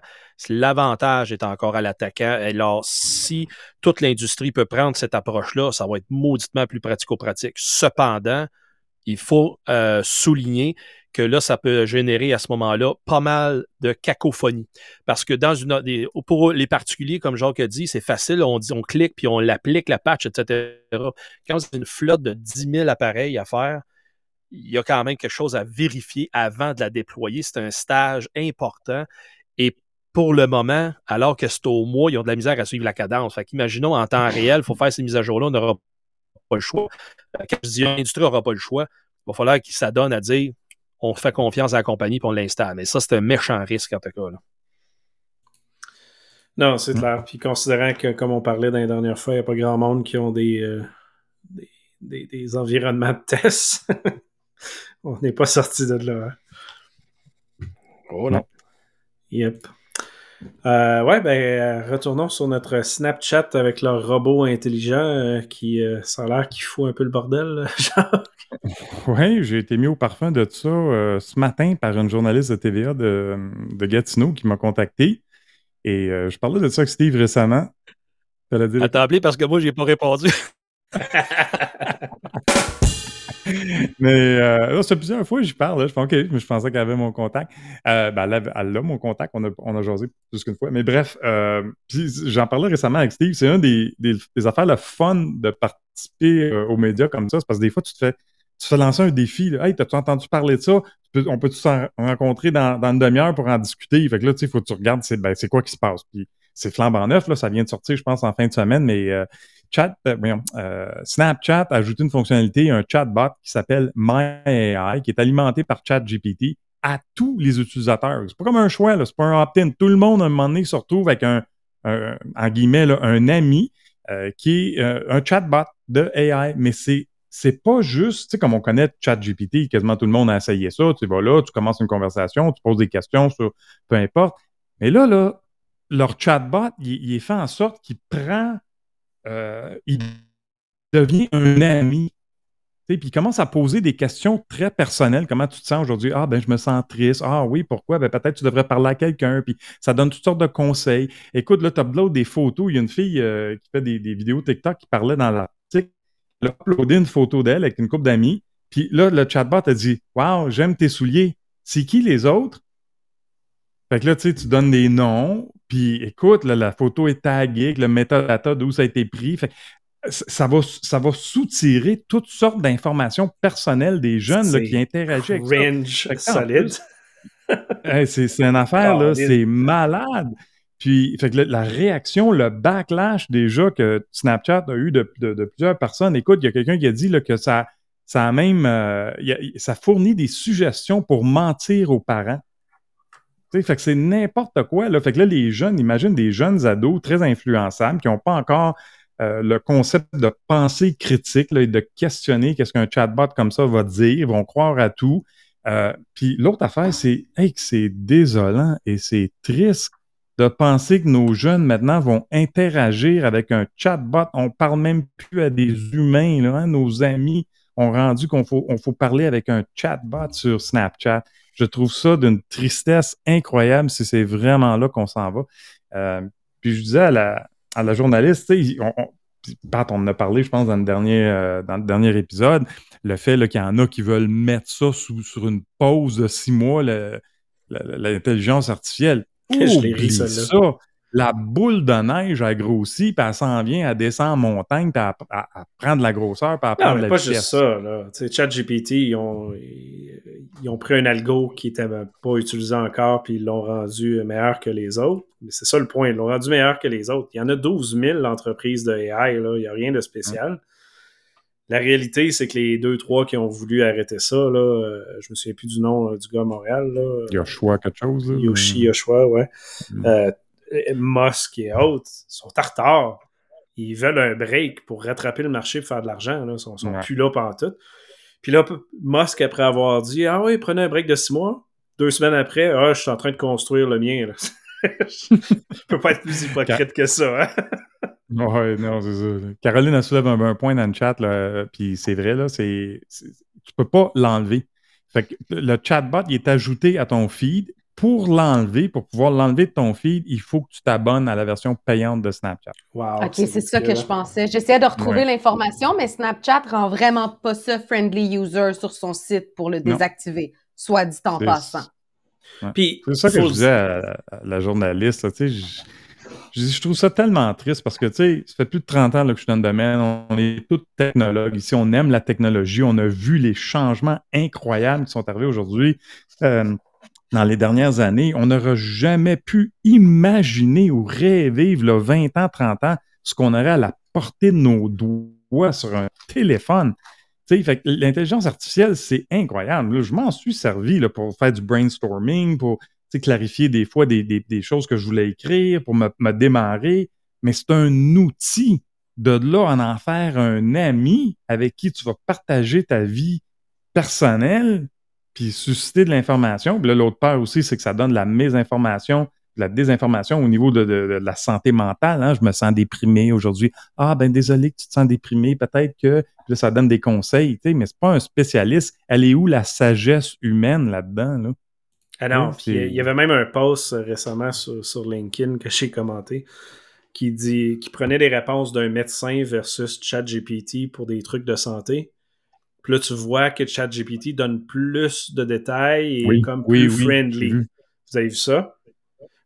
L'avantage est encore à l'attaquant. Alors, si toute l'industrie peut prendre cette approche-là, ça va être mauditement plus pratico-pratique. Cependant, il faut euh, souligner que là, ça peut générer à ce moment-là pas mal de cacophonie. Parce que dans une pour les particuliers, comme Jacques a dit, c'est facile, on dit on clique puis on l'applique, la patch, etc. Quand c'est une flotte de 10 000 appareils à faire, il y a quand même quelque chose à vérifier avant de la déployer. C'est un stage important. Et pour le moment, alors que c'est au mois, ils ont de la misère à suivre la cadence. Fait qu'imaginons en temps réel, il faut faire ces mises à jour-là, on n'aura pas le choix. Quand je dis l'industrie n'aura pas le choix, il va falloir qu'il s'adonne à dire on fait confiance à la compagnie et on l'installe. Mais ça, c'est un méchant risque en tout cas.
Non, c'est clair. Puis considérant que, comme on parlait dans les dernières fois, il n'y a pas grand monde qui ont des, euh, des, environnements de tests. (laughs) on n'est pas sorti de là. Hein.
Oh non.
Yep. Euh, ouais, ben, retournons sur notre Snapchat avec leur robot intelligent euh, qui, euh, ça a l'air qu'il fout un peu le bordel, (laughs)
Oui, j'ai été mis au parfum de ça ce matin par une journaliste de TVA de, de Gatineau qui m'a contacté. Et je parlais de ça avec Steve récemment.
Elle t'a appelé parce que moi, j'ai pas répondu. (laughs) (laughs)
Mais euh, c'est plusieurs fois que j'y parle. Je, OK, je pensais qu'elle avait mon contact. Euh, ben, elle, a, mon contact. On a, on a jasé plus qu'une fois. Mais bref, euh, j'en parlais récemment avec Steve. C'est une des, des, affaires le fun de participer euh, aux médias comme ça. C'est parce que des fois, tu te fais, tu fais lancer un défi. Hey, t'as-tu entendu parler de ça? on peut tous rencontrer dans, dans une demi-heure pour en discuter? Fait que là, tu sais, il faut que tu regardes c'est ben, quoi qui se passe. Puis c'est flambant neuf. Là, ça vient de sortir, je pense, en fin de semaine. Mais euh, euh, Snapchat a une fonctionnalité, un chatbot qui s'appelle MyAI, qui est alimenté par ChatGPT à tous les utilisateurs. C'est pas comme un choix, c'est pas un opt-in. Tout le monde, à un moment donné, se retrouve avec un, guillemets, un ami euh, qui est un chatbot de AI, mais c'est c'est pas juste, tu sais, comme on connaît ChatGPT, quasiment tout le monde a essayé ça. Tu vas là, tu commences une conversation, tu poses des questions sur peu importe. Mais là, là, leur chatbot, il est fait en sorte qu'il prend euh, il devient un ami. Puis il commence à poser des questions très personnelles. Comment tu te sens aujourd'hui? Ah, ben, je me sens triste. Ah, oui, pourquoi? Ben, peut-être tu devrais parler à quelqu'un. Puis ça donne toutes sortes de conseils. Écoute, là, tu uploades des photos. Il y a une fille euh, qui fait des, vidéos TikTok qui parlait dans l'article. Elle a uploadé une photo d'elle avec une couple d'amis. Puis là, le chatbot a dit Waouh, j'aime tes souliers. C'est qui les autres? Fait que là, tu sais, tu donnes des noms, puis écoute, la photo est taguée avec le metadata d'où ça a été pris. Fait ça va, ça va soutirer toutes sortes d'informations personnelles des jeunes qui interagissent avec
range solide. (laughs)
c'est une affaire, là, c'est malade. Puis, fait que la, réaction, le backlash déjà que Snapchat a eu de, plusieurs personnes. Écoute, il y a quelqu'un qui a dit là, que ça, ça a même, euh, ça fournit des suggestions pour mentir aux parents fait que c'est n'importe quoi. Là. Fait que là, les jeunes, imagine des jeunes ados très influençables qui n'ont pas encore euh, le concept de pensée critique là, et de questionner qu'est-ce qu'un chatbot comme ça va dire, ils vont croire à tout. Euh, puis l'autre affaire, c'est hey, que c'est désolant et c'est triste de penser que nos jeunes maintenant vont interagir avec un chatbot. On parle même plus à des humains. Là, hein. Nos amis ont rendu qu'on faut, on faut parler avec un chatbot sur Snapchat. Je trouve ça d'une tristesse incroyable si c'est vraiment là qu'on s'en va. Euh, puis je disais à la, à la journaliste, on, on, Pat, on en a parlé, je pense, dans le dernier, euh, dans le dernier épisode, le fait qu'il y en a qui veulent mettre ça sous, sur une pause de six mois, l'intelligence artificielle. (laughs)
je l'ai ça.
La boule de neige a grossi, puis elle s'en vient, elle descend en montagne, puis elle, prend de la grosseur, puis elle prend de la
pas juste ça. Là. ChatGPT, ils ont, ils ont pris un algo qui n'était pas utilisé encore, puis ils l'ont rendu meilleur que les autres. Mais c'est ça le point, ils l'ont rendu meilleur que les autres. Il y en a 12 000 entreprises de AI, là. il n'y a rien de spécial. La réalité, c'est que les deux, trois qui ont voulu arrêter ça, là, euh, je me souviens plus du nom euh, du gars à Montréal. Là,
Yoshua quelque chose.
Yoshi Yoshua, ouais. Mm. Euh, Musk et autres sont en retard. Ils veulent un break pour rattraper le marché et faire de l'argent. Ils sont, sont plus là pendant tout. Puis là, Musk, après avoir dit Ah oui, prenez un break de six mois, deux semaines après, ah, je suis en train de construire le mien. (laughs) je peux pas être plus hypocrite que ça. Hein?
Ouais, non, c'est ça. Caroline a soulevé un, point dans le chat, puis c'est vrai, là, c'est, tu peux pas l'enlever. Fait que le chatbot, il est ajouté à ton feed. Pour l'enlever, pour pouvoir l'enlever de ton feed, il faut que tu t'abonnes à la version payante de Snapchat.
Wow, OK, c'est ça que je pensais. J'essayais de retrouver l'information, mais Snapchat rend vraiment pas ça friendly user sur son site pour le désactiver, soit dit en passant.
c'est ça que je disais à, la journaliste. Tu sais, je, trouve ça tellement triste parce que, tu sais, ça fait plus de 30 ans que je suis dans le domaine. On, est tous technologues. Ici, on aime la technologie. On a vu les changements incroyables qui sont arrivés aujourd'hui. Euh, dans les dernières années, on n'aurait jamais pu imaginer ou rêver, le 20 ans, 30 ans, ce qu'on aurait à la portée de nos doigts sur un téléphone. L'intelligence artificielle, c'est incroyable. je m'en suis servi là, pour faire du brainstorming, pour clarifier des fois des, choses que je voulais écrire, pour me, démarrer, mais c'est un outil. De là, en en faire un ami avec qui tu vas partager ta vie personnelle, puis susciter de l'information. Puis là, l'autre part aussi, c'est que ça donne de la mésinformation, de la désinformation au niveau de, la santé mentale. Hein. Je me sens déprimé aujourd'hui. Ah, ben désolé que tu te sens déprimé. Peut-être que là, ça donne des conseils, mais c'est pas un spécialiste. Elle est où la sagesse humaine là-dedans? Là?
Ah non, il y avait même un post euh, récemment sur, LinkedIn que j'ai commenté qui dit qui prenait les réponses d'un médecin versus ChatGPT pour des trucs de santé. Puis là, tu vois que ChatGPT donne plus de détails et est comme plus friendly. Vous avez vu ça?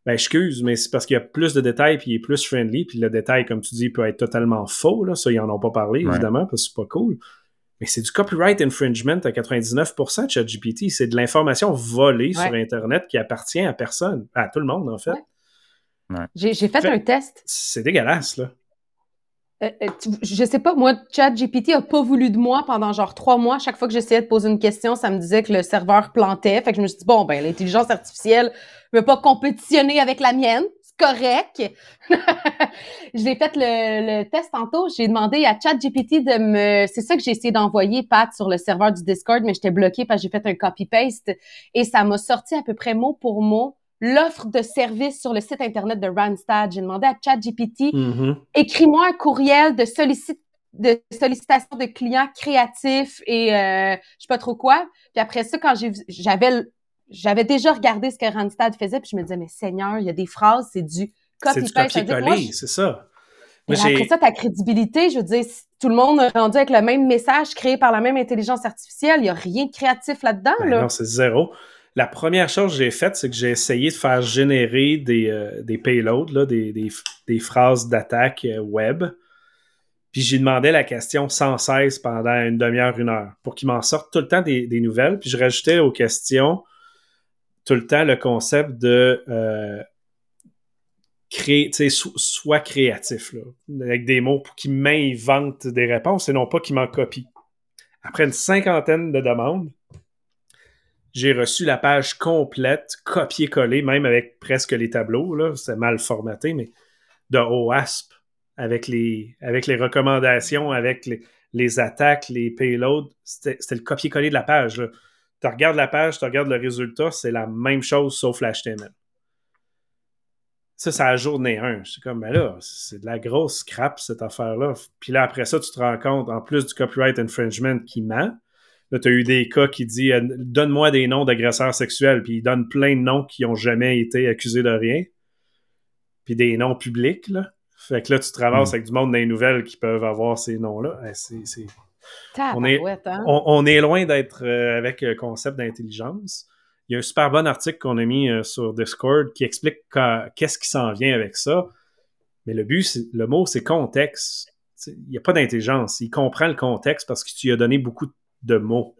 Ben, excuse, mais c'est parce qu'il y a plus de détails puis il est plus friendly. Puis le détail, comme tu dis, peut être totalement faux. Là. Ça, ils n'en ont pas parlé, évidemment, parce que c'est pas cool. Mais c'est du copyright infringement à 99% de ChatGPT. C'est de l'information volée sur Internet qui appartient à personne, à tout le monde, en fait.
J'ai fait, un test.
C'est dégueulasse, là.
Euh, euh, je sais pas, moi, ChatGPT a pas voulu de moi pendant genre trois mois. Chaque fois que j'essayais de poser une question, ça me disait que le serveur plantait. Fait que je me suis dit, bon, ben, l'intelligence artificielle veut pas compétitionner avec la mienne correct. (laughs) j'ai fait le, test tantôt. J'ai demandé à ChatGPT de me. C'est ça que j'ai essayé d'envoyer, Pat, sur le serveur du Discord, mais j'étais bloqué parce que j'ai fait un copy-paste et ça m'a sorti à peu près mot pour mot l'offre de service sur le site internet de Randstad. J'ai demandé à ChatGPT mm-hmm. écris-moi un courriel de de sollicitation de clients créatifs et euh, je sais pas trop quoi. Puis après ça, quand j'avais j'avais déjà regardé ce que Randstad faisait, puis je me disais, mais Seigneur, il y a des phrases, c'est du
copy-paste. C'est du copier c'est ça.
Mais après ça, ta crédibilité, je veux dire, tout le monde est rendu avec le même message créé par la même intelligence artificielle. Il n'y a rien de créatif là-dedans.
Ben
là.
Non, c'est zéro. La première chose que j'ai faite, c'est que j'ai essayé de faire générer des, euh, payloads, des, phrases d'attaque euh, web. Puis j'ai demandé la question sans cesse pendant une demi-heure, une heure, pour qu'il m'en sorte tout le temps des, nouvelles. Puis je rajoutais aux questions tout le temps le concept de euh, créer, sais, soit créatif, là, avec des mots pour qu'ils m'inventent des réponses et non pas qu'ils m'en copient. Après une cinquantaine de demandes, j'ai reçu la page complète, copier-coller, même avec presque les tableaux, là, c'était mal formaté, mais de OASP, avec les, avec les recommandations, avec les, attaques, les payloads, c'était le copier-coller de la page. Tu regardes la page, tu regardes le résultat, c'est la même chose sauf l'HTML. Ça, c'est la journée 1. Je suis comme, mais là, c'est de la grosse scrap, cette affaire-là. Puis là, après ça, tu te rends compte, en plus du copyright infringement qui ment, là, tu as eu des cas qui disent euh, Donne-moi des noms d'agresseurs sexuels. Puis il donne plein de noms qui n'ont jamais été accusés de rien. Puis des noms publics, là. Fait que là, tu te ramasses hmm. avec du monde dans les nouvelles qui peuvent avoir ces noms-là. C'est on est, hein? on, est loin d'être euh, avec le concept d'intelligence. il y a un super bon article qu'on a mis euh, sur Discord qui explique qu'est-ce qui s'en vient avec ça. Mais le but, le mot, c'est contexte. Il n'y a pas d'intelligence. Il comprend le contexte parce que tu lui as donné beaucoup de mots.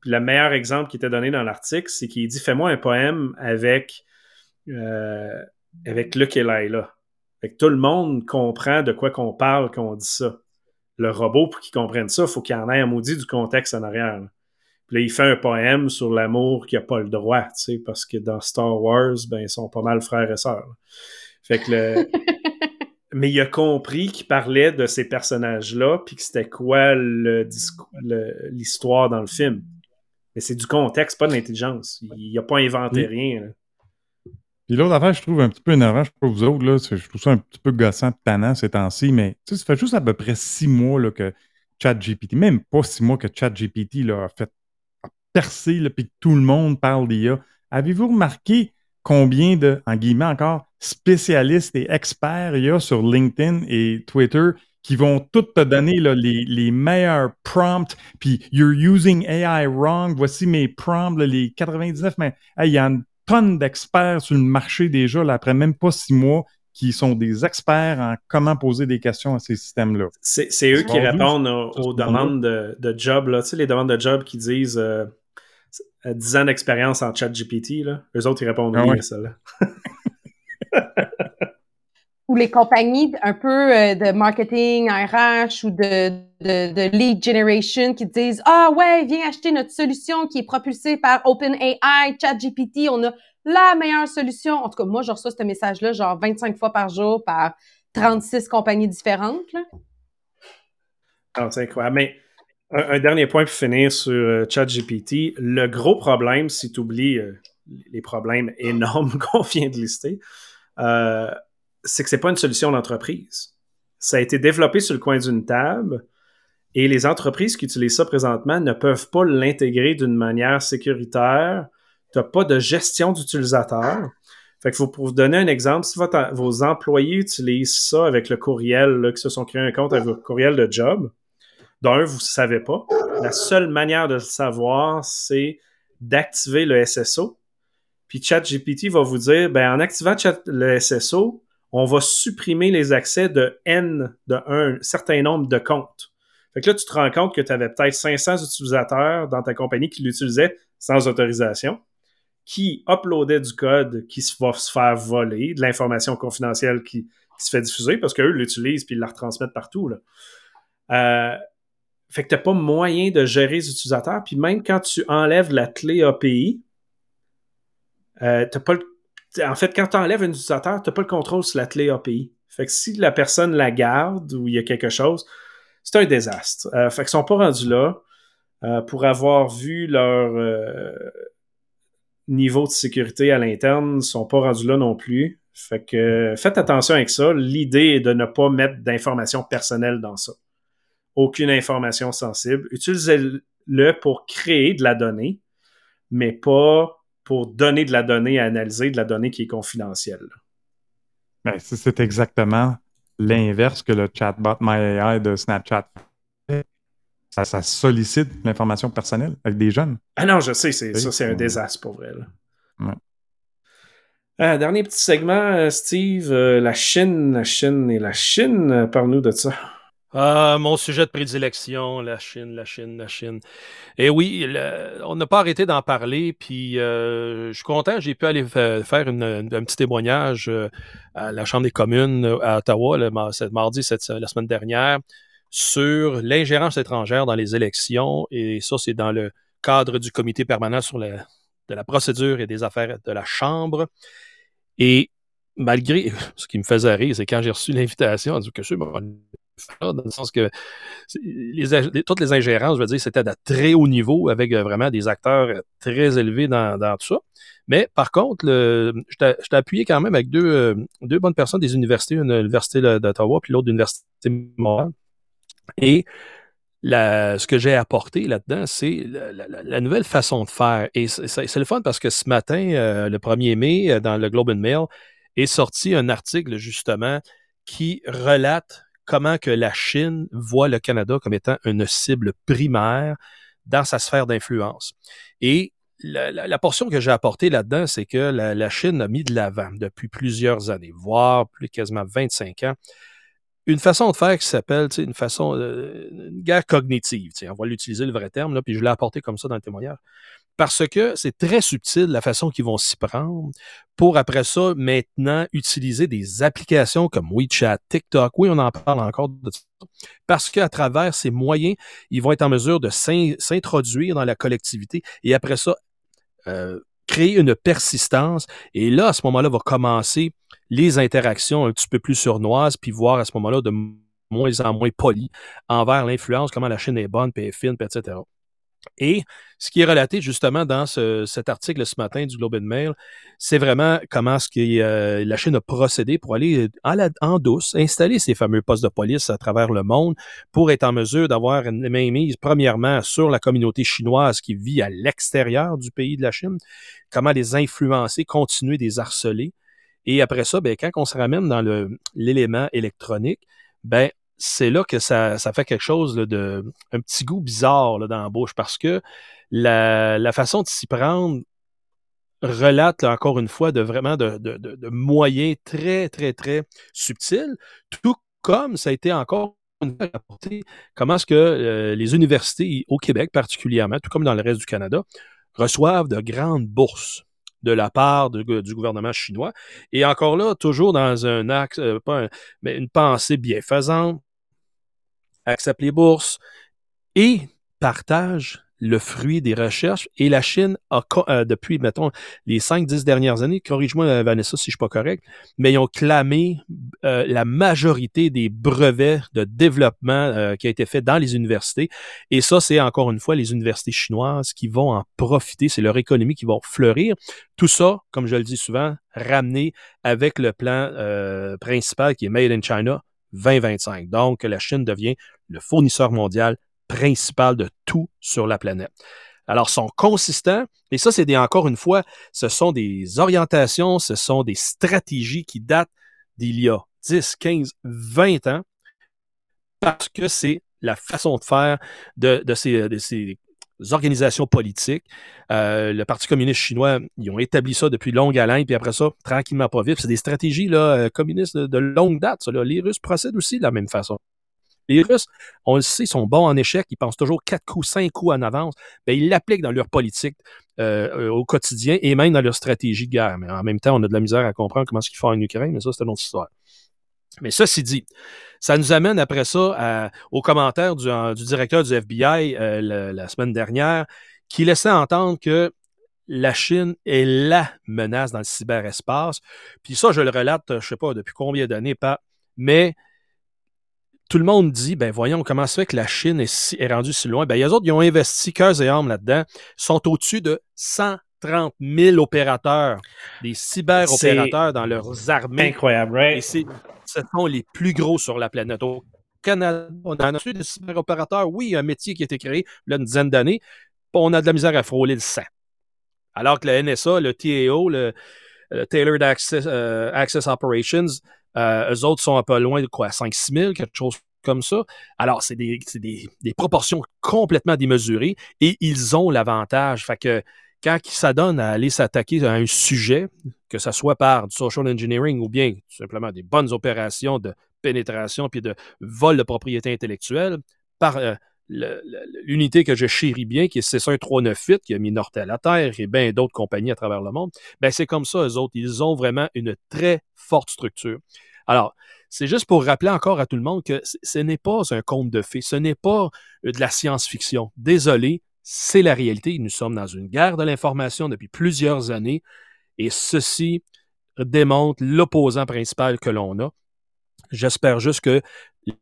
Puis le meilleur exemple qui était donné dans l'article, c'est qu'il dit Fais-moi un poème avec, euh, avec Luke et Laila. Fait que tout le monde comprend de quoi qu'on parle quand on dit ça. Le robot, pour qu'il comprenne ça, il faut qu'il en ait un maudit du contexte en arrière. Puis là, il fait un poème sur l'amour qui n'a pas le droit, tu sais, parce que dans Star Wars, ben, ils sont pas mal frères et sœurs. Fait que le... (laughs) Mais il a compris qu'il parlait de ces personnages-là, puis que c'était quoi l'histoire dans le film. Mais c'est du contexte, pas de l'intelligence. Il n'a pas inventé rien.
Puis l'autre affaire, je trouve un petit peu énervant, je trouve vous autres, là, je trouve ça un petit peu gossant, tannant ces temps-ci, mais ça fait juste à peu près six mois là, que ChatGPT, même pas six mois que ChatGPT a fait percer, puis que tout le monde parle d'IA. Avez-vous remarqué combien de, en guillemets encore, spécialistes et experts il y a sur LinkedIn et Twitter qui vont toutes te donner les, meilleurs prompts, puis you're using AI wrong, voici mes prompts, les 99, mais il y a une tonne d'experts sur le marché déjà, là, après même pas six mois, qui sont des experts en comment poser des questions à ces systèmes-là.
C'est eux qui répondent aux, demandes de, de job, là. tu sais, les demandes de job qui disent euh, 10 ans d'expérience en chat GPT, là. eux autres, ils répondent ah oui à ça. Là. (laughs)
ou les compagnies un peu euh, de marketing, RH ou de, de, lead generation qui disent Ah ouais, viens acheter notre solution qui est propulsée par OpenAI, ChatGPT, on a la meilleure solution. En tout cas, moi, je reçois ce message-là genre 25 fois par jour par 36 compagnies différentes. Là.
Ah, c'est incroyable. Mais un, dernier point pour finir sur euh, ChatGPT. Le gros problème, si tu oublies euh, les problèmes énormes (laughs) qu'on vient de lister, c'est que ce n'est pas une solution d'entreprise. Ça a été développé sur le coin d'une table et les entreprises qui utilisent ça présentement ne peuvent pas l'intégrer d'une manière sécuritaire. Tu n'as pas de gestion d'utilisateur. Fait que pour vous donner un exemple, si vos employés utilisent ça avec le courriel, qui se sont créés un compte avec votre courriel de job, d'un, vous ne savez pas. La seule manière de le savoir, c'est d'activer le SSO. Puis ChatGPT va vous dire, ben, en activant le SSO, on va supprimer les accès de N, de un certain nombre de comptes. Fait que là, tu te rends compte que tu avais peut-être 500 utilisateurs dans ta compagnie qui l'utilisaient sans autorisation, qui uploadaient du code qui va se faire voler, de l'information confidentielle qui, se fait diffuser parce qu'eux l'utilisent puis ils la retransmettent partout. Là. Euh, fait que tu n'as pas moyen de gérer les utilisateurs. Puis même quand tu enlèves la clé API, euh, pas en fait, quand tu enlèves un utilisateur, tu n'as pas le contrôle sur la clé API. Fait que si la personne la garde ou il y a quelque chose, c'est un désastre. Euh, fait qu'ils sont pas rendus là euh, pour avoir vu leur euh, niveau de sécurité à l'interne, ils sont pas rendus là non plus. Fait que faites attention avec ça. L'idée est de ne pas mettre d'informations personnelles dans ça. Aucune information sensible. Utilisez-le pour créer de la donnée, mais pas pour donner de la donnée à analyser, de la donnée qui est confidentielle.
Ben, c'est exactement l'inverse que le chatbot MyAI de Snapchat fait. Ça, sollicite l'information personnelle avec des jeunes.
Ah non, je sais, ça, c'est un désastre pour vrai. Euh, dernier petit segment, euh, Steve, euh, la Chine, la Chine et la Chine, parle-nous de ça.
Ah, mon sujet de prédilection, la Chine, la Chine, la Chine. Et oui, on n'a pas arrêté d'en parler, puis euh, je suis content, j'ai pu aller faire un petit témoignage euh, à la Chambre des communes euh, à Ottawa, mardi, cette, la semaine dernière, sur l'ingérence étrangère dans les élections, et ça, c'est dans le cadre du comité permanent sur la, procédure et des affaires de la Chambre. Et malgré ce qui me faisait rire, c'est quand j'ai reçu l'invitation, on dit que je suis dans le sens que toutes les ingérences, je veux dire, c'était à très haut niveau avec euh, vraiment des acteurs euh, très élevés dans, tout ça. Mais par contre, je t'ai appuyé quand même avec deux, euh, bonnes personnes des universités, une université d'Ottawa puis l'autre d'université Montréal. Et ce que j'ai apporté là-dedans, c'est la, nouvelle façon de faire. Et c'est le fun parce que ce matin, le 1er mai, dans le Globe and Mail, est sorti un article justement qui relate comment que la Chine voit le Canada comme étant une cible primaire dans sa sphère d'influence. Et la, portion que j'ai apportée là-dedans, c'est que la, Chine a mis de l'avant depuis plusieurs années, voire plus quasiment 25 ans, une façon de faire qui s'appelle une façon, euh, une guerre cognitive. On va l'utiliser le vrai terme, là, puis je l'ai apporté comme ça dans le témoignage. Parce que c'est très subtil la façon qu'ils vont s'y prendre pour après ça, maintenant, utiliser des applications comme WeChat, TikTok. Oui, on en parle encore de ça. Parce qu'à travers ces moyens, ils vont être en mesure de s'introduire dans la collectivité et après ça, euh, créer une persistance. Et là, à ce moment-là, va commencer les interactions un petit peu plus surnoises, puis voir à ce moment-là de moins en moins poli envers l'influence, comment la Chine est bonne, puis est fine, etc. Et ce qui est relaté justement dans cet article ce matin du Globe and Mail, c'est vraiment comment ce que euh, la Chine a procédé pour aller en, douce, installer ces fameux postes de police à travers le monde pour être en mesure d'avoir une mainmise, premièrement, sur la communauté chinoise qui vit à l'extérieur du pays de la Chine, comment les influencer, continuer de les harceler. Et après ça, ben, quand on se ramène dans l'élément électronique, ben, c'est là que ça, ça, fait quelque chose de un petit goût bizarre dans la bouche parce que la, la façon de s'y prendre relate encore une fois de vraiment de, de, de, moyens très, très, très subtils, tout comme ça a été encore une fois rapporté comment est-ce que euh, les universités au Québec particulièrement, tout comme dans le reste du Canada, reçoivent de grandes bourses de la part du gouvernement chinois. Et encore là, toujours dans un axe, euh, pas mais une pensée bienfaisante, accepte les bourses et partage le fruit des recherches. Et la Chine a, euh, depuis, mettons, les 5-10 dernières années, corrige-moi euh, Vanessa si je suis pas correct, mais ils ont clamé euh, la majorité des brevets de développement qui a été fait dans les universités. Et ça, c'est encore une fois les universités chinoises qui vont en profiter. C'est leur économie qui va fleurir. Tout ça, comme je le dis souvent, ramené avec le plan principal qui est Made in China 2025. Donc, la Chine devient le fournisseur mondial principal de tout sur la planète. Alors, sont consistants, et ça, c'est encore une fois, ce sont des orientations, ce sont des stratégies qui datent d'il y a 10, 15, 20 ans, parce que c'est la façon de faire de, ces, de ces organisations politiques. Euh, le Parti communiste chinois, ils ont établi ça depuis longue haleine, puis après ça, tranquillement pas vite. C'est des stratégies là, euh, communistes de, longue date. Ça, Les Russes procèdent aussi de la même façon. Les Russes, on le sait, sont bons en échec, ils pensent toujours quatre coups, cinq coups en avance. Bien, ils l'appliquent dans leur politique euh, au quotidien et même dans leur stratégie de guerre. Mais en même temps, on a de la misère à comprendre comment ce qu'ils font en Ukraine, mais ça, c'est une autre histoire. Mais ceci dit, ça nous amène après ça au commentaire du, du, directeur du FBI euh, la, semaine dernière qui laissait entendre que la Chine est la menace dans le cyberespace. Puis ça, je le relate, je sais pas depuis combien d'années, pas, mais tout le monde dit, ben voyons, comment ça fait que la Chine est, est rendue si loin? Ben, les autres, ils ont investi cœurs et âmes là-dedans, sont au-dessus de 130 000 opérateurs, des cyber-opérateurs dans leurs armées.
Incroyable, right?
Et ce sont les plus gros sur la planète. Au Canada, on a dessus des cyber-opérateurs. Oui, un métier qui a été créé il y a une dizaine d'années. On a de la misère à frôler le sang. Alors que le NSA, le TAO, le, Tailored Access, euh, Operations, euh, eux autres sont un peu loin de quoi, 5-6 000, quelque chose comme ça. Alors, c'est des, des, des, proportions complètement démesurées et ils ont l'avantage. Fait que quand ils s'adonnent à aller s'attaquer à un sujet, que ce soit par du social engineering ou bien tout simplement des bonnes opérations de pénétration puis de vol de propriété intellectuelle, par euh, l'unité que je chéris bien, qui est C1398, qui a mis Nortel à terre et bien d'autres compagnies à travers le monde, ben c'est comme ça, eux autres. Ils ont vraiment une très forte structure. Alors, c'est juste pour rappeler encore à tout le monde que ce n'est pas un conte de fées, ce n'est pas euh, de la science-fiction. Désolé, c'est la réalité. Nous sommes dans une guerre de l'information depuis plusieurs années et ceci démontre l'opposant principal que l'on a. J'espère juste que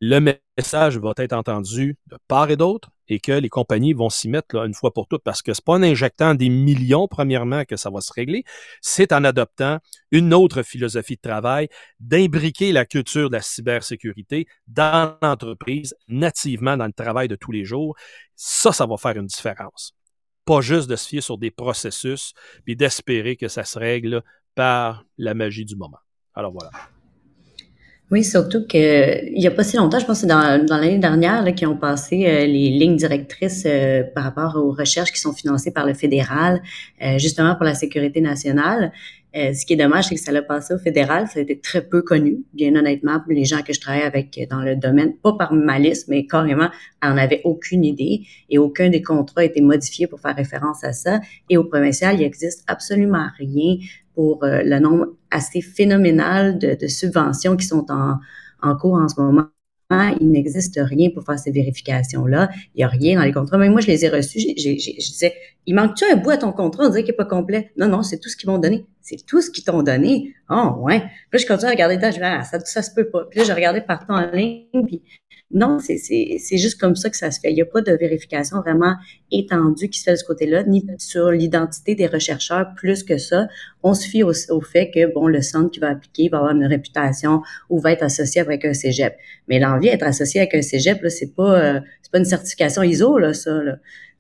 le message va être entendu de part et d'autre et que les compagnies vont s'y mettre une fois pour toutes parce que c'est pas en injectant des millions premièrement que ça va se régler, c'est en adoptant une autre philosophie de travail, d'imbriquer la culture de la cybersécurité dans l'entreprise, nativement dans le travail de tous les jours. Ça, ça va faire une différence. Pas juste de se fier sur des processus puis d'espérer que ça se règle par la magie du moment. Alors voilà.
Oui, surtout qu'il n'y a pas si longtemps, je pense que c'est dans, l'année dernière, là, qui ont passé euh, les lignes directrices euh, par rapport aux recherches qui sont financées par le fédéral, euh, justement pour la sécurité nationale. Ce qui est dommage, c'est que ça l'a passé au fédéral. Ça a été très peu connu, bien honnêtement, pour les gens que je travaille avec dans le domaine, pas par malice, mais carrément, on n'avait aucune idée et aucun des contrats a été modifié pour faire référence à ça. Et au provincial, il n'existe absolument rien pour euh, le nombre assez phénoménal de, subventions qui sont en, en cours en ce moment il n'existe rien pour faire ces vérifications-là. Il n'y a rien dans les contrats. Même moi, je les ai reçus. je disais, il manque-tu un bout à ton contrat? On dirait qu'il n'est pas complet? Non, non, c'est tout ce qu'ils m'ont donné. C'est tout ce qu'ils t'ont donné. Oh, ouais. Puis là, je continue à regarder dedans. Je dis, ah, ça, ça se peut pas. Puis là, je regardais partout en ligne. Puis non, c'est juste comme ça que ça se fait. Il n'y a pas de vérification vraiment étendue qui se fait de ce côté-là, ni sur l'identité des chercheurs plus que ça. On se fie au, fait que, bon, le centre qui va appliquer va avoir une réputation ou va être associé avec un cégep. Mais l'envie d'être associé avec un cégep, là, c'est pas, euh, c'est pas une certification ISO, là, ça.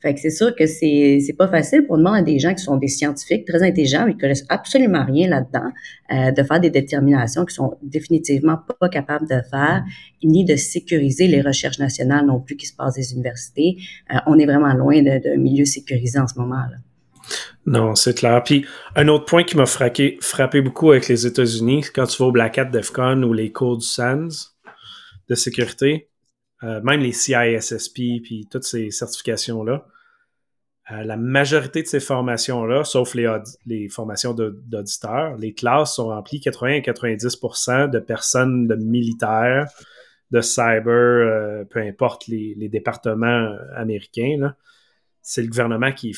Fait que c'est sûr que c'est, c'est pas facile pour demander à des gens qui sont des scientifiques très intelligents, mais qui connaissent absolument rien là-dedans, euh, de faire des déterminations qui sont définitivement pas capables de faire, ni de sécuriser les recherches nationales non plus qui se passent des universités. Euh, on est vraiment loin d'un milieu sécurisé en ce moment-là.
Non, c'est clair. Puis un autre point qui m'a frappé, frappé beaucoup avec les États-Unis, quand tu vas au Black Hat DEFCON ou les cours du SANS de sécurité, euh, même les CISSP, puis toutes ces certifications-là, euh, la majorité de ces formations-là, sauf les, formations d'auditeurs, les classes sont remplies 80 à 90% de personnes de militaires, de cyber, euh, peu importe les, départements américains. C'est le gouvernement qui,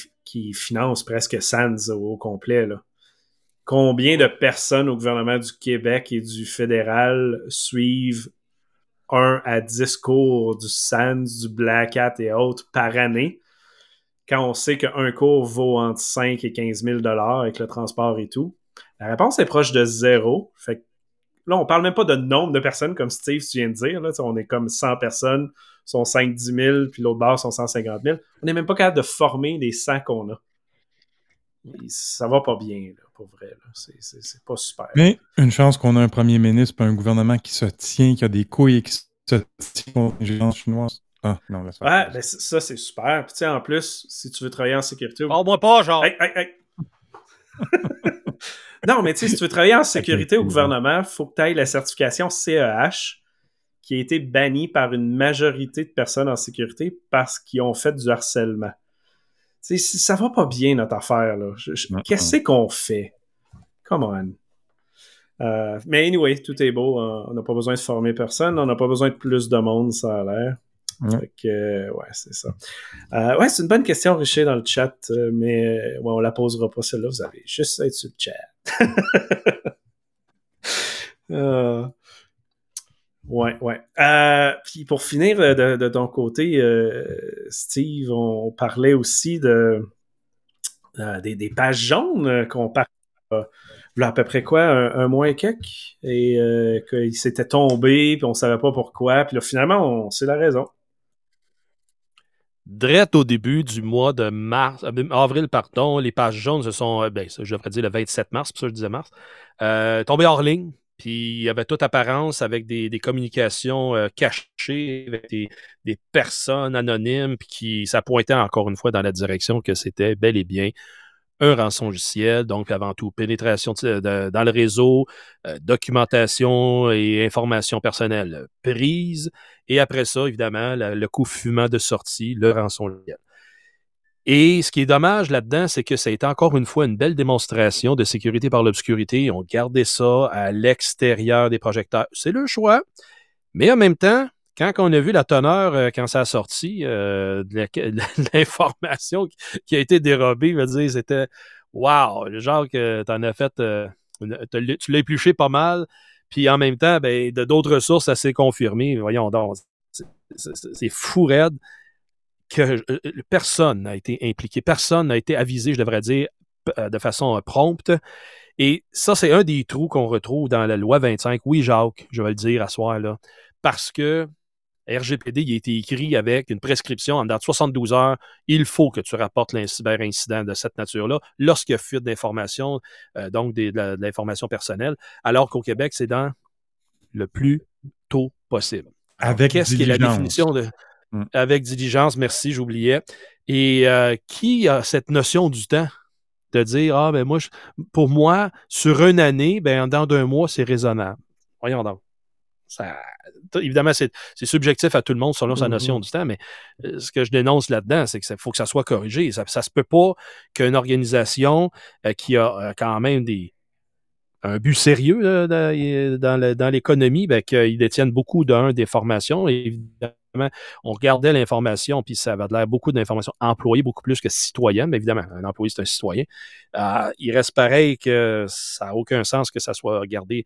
finance presque SANS au, complet. Combien de personnes au gouvernement du Québec et du fédéral suivent 1 à 10 cours du SANS, du Black Hat et autres par année, quand on sait qu'un cours vaut entre 5 et 15 000 avec le transport et tout? La réponse est proche de zéro. Fait là, on parle même pas de nombre de personnes, comme Steve, tu viens de dire. On est comme 100 personnes, sont 5-10 000, puis l'autre barre sont 150 000. On n'est même pas capable de former les 100 qu'on a. ça va pas bien, pour vrai. C'est pas super.
Mais une chance qu'on a un premier ministre et un gouvernement qui se tient, qui a des couilles et qui se tient contre les chinoise. Ah, non,
Ouais, ben, ça, c'est super. Puis, tu sais, en plus, si tu veux travailler en sécurité.
Oh, moi pas, genre. (laughs)
non, mais tu sais, si tu veux travailler en sécurité au gouvernement, il faut que tu ailles la certification CEH qui a été bannie par une majorité de personnes en sécurité parce qu'ils ont fait du harcèlement. Ça va pas bien notre affaire, là. Qu'est-ce qu'on fait? Come on. Euh, mais anyway, tout est beau. Hein. On n'a pas besoin de former personne. On n'a pas besoin de plus de monde, ça a l'air. Ouais, ouais c'est ça. Euh, ouais, c'est une bonne question, Richer, dans le chat, euh, mais ouais, on la posera pas celle-là. Vous avez juste à être sur le chat. (laughs) euh, ouais, ouais. Euh, puis pour finir de, de ton côté, Steve, on parlait aussi de des, pages jaunes qu'on parle à peu près quoi, un, mois et quelques, et qu'il s'était tombé, puis on savait pas pourquoi, puis là, finalement, on sait la raison.
Drette au début du mois de mars, euh, avril, pardon, les pages jaunes se sont, euh, ben, je devrais dire le 27 mars, pour ça je disais mars, euh, tombées hors ligne. Puis il y avait toute apparence avec des, communications euh, cachées, avec des, personnes anonymes, puis qui, ça pointait encore une fois dans la direction que c'était bel et bien un rançongiciel, donc avant tout pénétration dans le réseau, euh, documentation et information personnelle prise, et après ça, évidemment, le coup fumant de sortie, le rançongiciel. Et ce qui est dommage là-dedans, c'est que ça a été encore une fois une belle démonstration de sécurité par l'obscurité. On gardait ça à l'extérieur des projecteurs. C'est le choix. Mais en même temps, quand on a vu la teneur, euh, quand ça a sorti, euh, de (laughs) l'information qui a été dérobée, je dire, c'était wow, le genre que tu en as fait, euh, tu l'as épluché pas mal, puis en même temps, ben, d'autres sources, ça s'est confirmé. Voyons donc, c'est fou raide que personne n'a été impliqué, personne n'a été avisé, je devrais dire, de façon prompte. Et ça, c'est un des trous qu'on retrouve dans la loi 25. Oui, Jacques, je vais le dire à soir, là. Parce que RGPD, il a été écrit avec une prescription en date 72 heures. Il faut que tu rapportes un cyberincident de cette nature-là lorsqu'il y a fuite d'informations, euh, donc de, l'information personnelle, alors qu'au Québec, c'est dans le plus tôt possible. Avec Qu'est-ce qui est la définition de. Mm. Avec diligence, merci, j'oubliais. Et euh, qui a cette notion du temps? De dire, ah, ben moi, pour moi, sur une année, ben, dans deux mois, c'est raisonnable. Voyons donc. Ça, évidemment, c'est subjectif à tout le monde selon sa notion mm-hmm. du temps, mais euh, ce que je dénonce là-dedans, c'est qu'il faut que ça soit corrigé. Ça ne se peut pas qu'une organisation euh, qui a quand même des, un but sérieux dans, l'économie, ben, qu'ils détiennent beaucoup d'un des formations. évidemment, on regardait l'information, puis ça avait l'air beaucoup d'informations employées, beaucoup plus que citoyennes. Mais évidemment, un employé, c'est un citoyen. Euh, il reste pareil que ça n'a aucun sens que ça soit regardé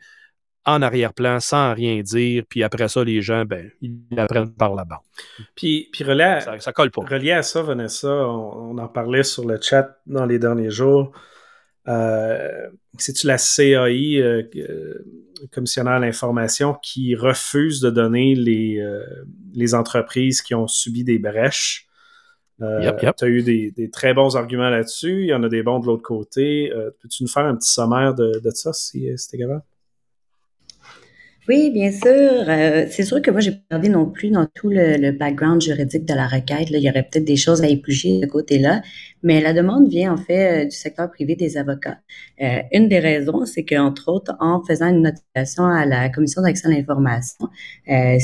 en arrière-plan, sans rien dire, puis après ça, les gens, ben, ils apprennent par là-bas.
Puis, puis relié, ça, colle pas. relié à ça, Vanessa, on, en parlait sur le chat dans les derniers jours. Euh, c'est-tu la CAI, euh, commissionnaire à l'information, qui refuse de donner les, euh, les entreprises qui ont subi des brèches? Tu as eu des, très bons arguments là-dessus. Il y en a des bons de l'autre côté. Peux-tu nous faire un petit sommaire de, de ça, si c'était capable?
Oui, bien sûr. Euh, c'est sûr que moi, j'ai regardé non plus dans tout le, background juridique de la requête. Là. Il y aurait peut-être des choses à éplucher de côté-là, mais la demande vient en fait euh, du secteur privé des avocats. Euh, une des raisons, c'est qu'entre autres, en faisant une notification à la Commission d'accès à l'information, euh,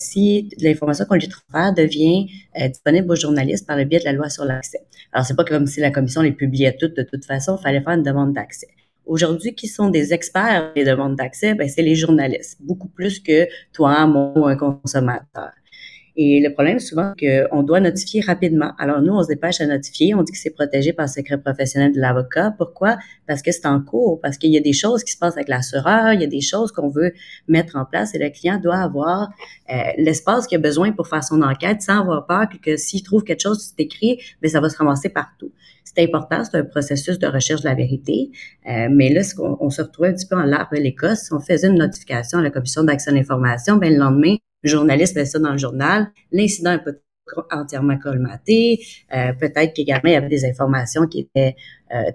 si l'information qu'on lui transfère devient disponible aux journalistes par le biais de la loi sur l'accès. Alors, c'est pas comme si la Commission les publiait toutes de toute façon, il fallait faire une demande d'accès. Aujourd'hui, qui sont des experts des demandes d'accès, ben, c'est les journalistes, beaucoup plus que toi, moi, un consommateur. Et le problème, souvent, c'est qu'on doit notifier rapidement. Alors, nous, on se dépêche à notifier. On dit que c'est protégé par le secret professionnel de l'avocat. Pourquoi? Parce que c'est en cours, parce qu'il y a des choses qui se passent avec l'assureur, il y a des choses qu'on veut mettre en place et le client doit avoir euh, l'espace qu'il a besoin pour faire son enquête sans avoir peur que, s'il trouve quelque chose, c'est écrit, mais ben, ça va se ramasser partout. C'est important, c'est un processus de recherche de la vérité. Euh, mais là, on, on, se retrouvait un petit peu en l'arbre de l'Écosse. On faisait une notification à la commission d'accès à l'information, ben le lendemain, le journaliste met ça dans le journal. L'incident est pas entièrement colmaté. Euh, peut-être qu'également, il y avait des informations qui étaient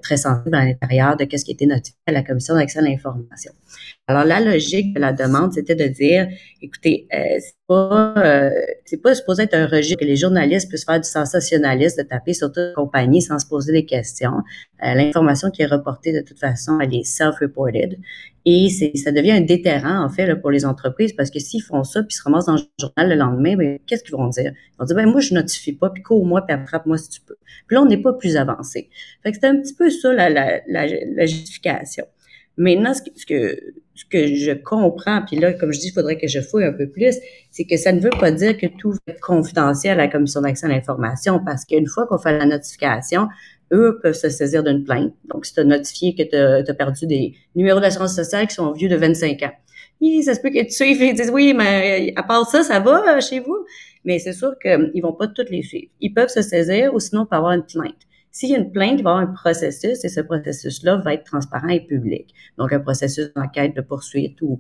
très sensibles à l'intérieur de ce qui était notifié à la commission d'accès à l'information. Alors, la logique de la demande, c'était de dire, écoutez, euh, c'est pas, euh, c'est pas supposé être un registre que les journalistes puissent faire du sensationnalisme, de taper sur toute compagnie sans se poser des questions. Euh, l'information qui est reportée, de toute façon, elle est self-reported. Et ça devient un déterrant, en fait, pour les entreprises, parce que s'ils font ça, puis se ramassent dans le journal le lendemain, ben, qu'est-ce qu'ils vont dire? Ils vont dire, ben, moi, je notifie pas, puis cours-moi, puis attrape-moi si tu peux. Puis là, on n'est pas plus avancé. Fait que c'est un petit peu ça, la, la, la, justification. Maintenant, ce que, ce que, je comprends, puis là, comme je dis, il faudrait que je fouille un peu plus, c'est que ça ne veut pas dire que tout va être confidentiel à la Commission d'accès à l'information, parce qu'une fois qu'on fait la notification, eux peuvent se saisir d'une plainte. Donc, si tu as notifié que tu as, perdu des numéros d'assurance sociale qui sont vieux de 25 ans, ça se peut que tu suives et disent oui, mais à part ça, ça va euh, chez vous? Mais c'est sûr qu'ils vont pas toutes les suivre. Ils peuvent se saisir ou sinon, on peut avoir une plainte. S'il y a une plainte, il va y avoir un processus et ce processus-là va être transparent et public. Donc, un processus d'enquête, de poursuite ou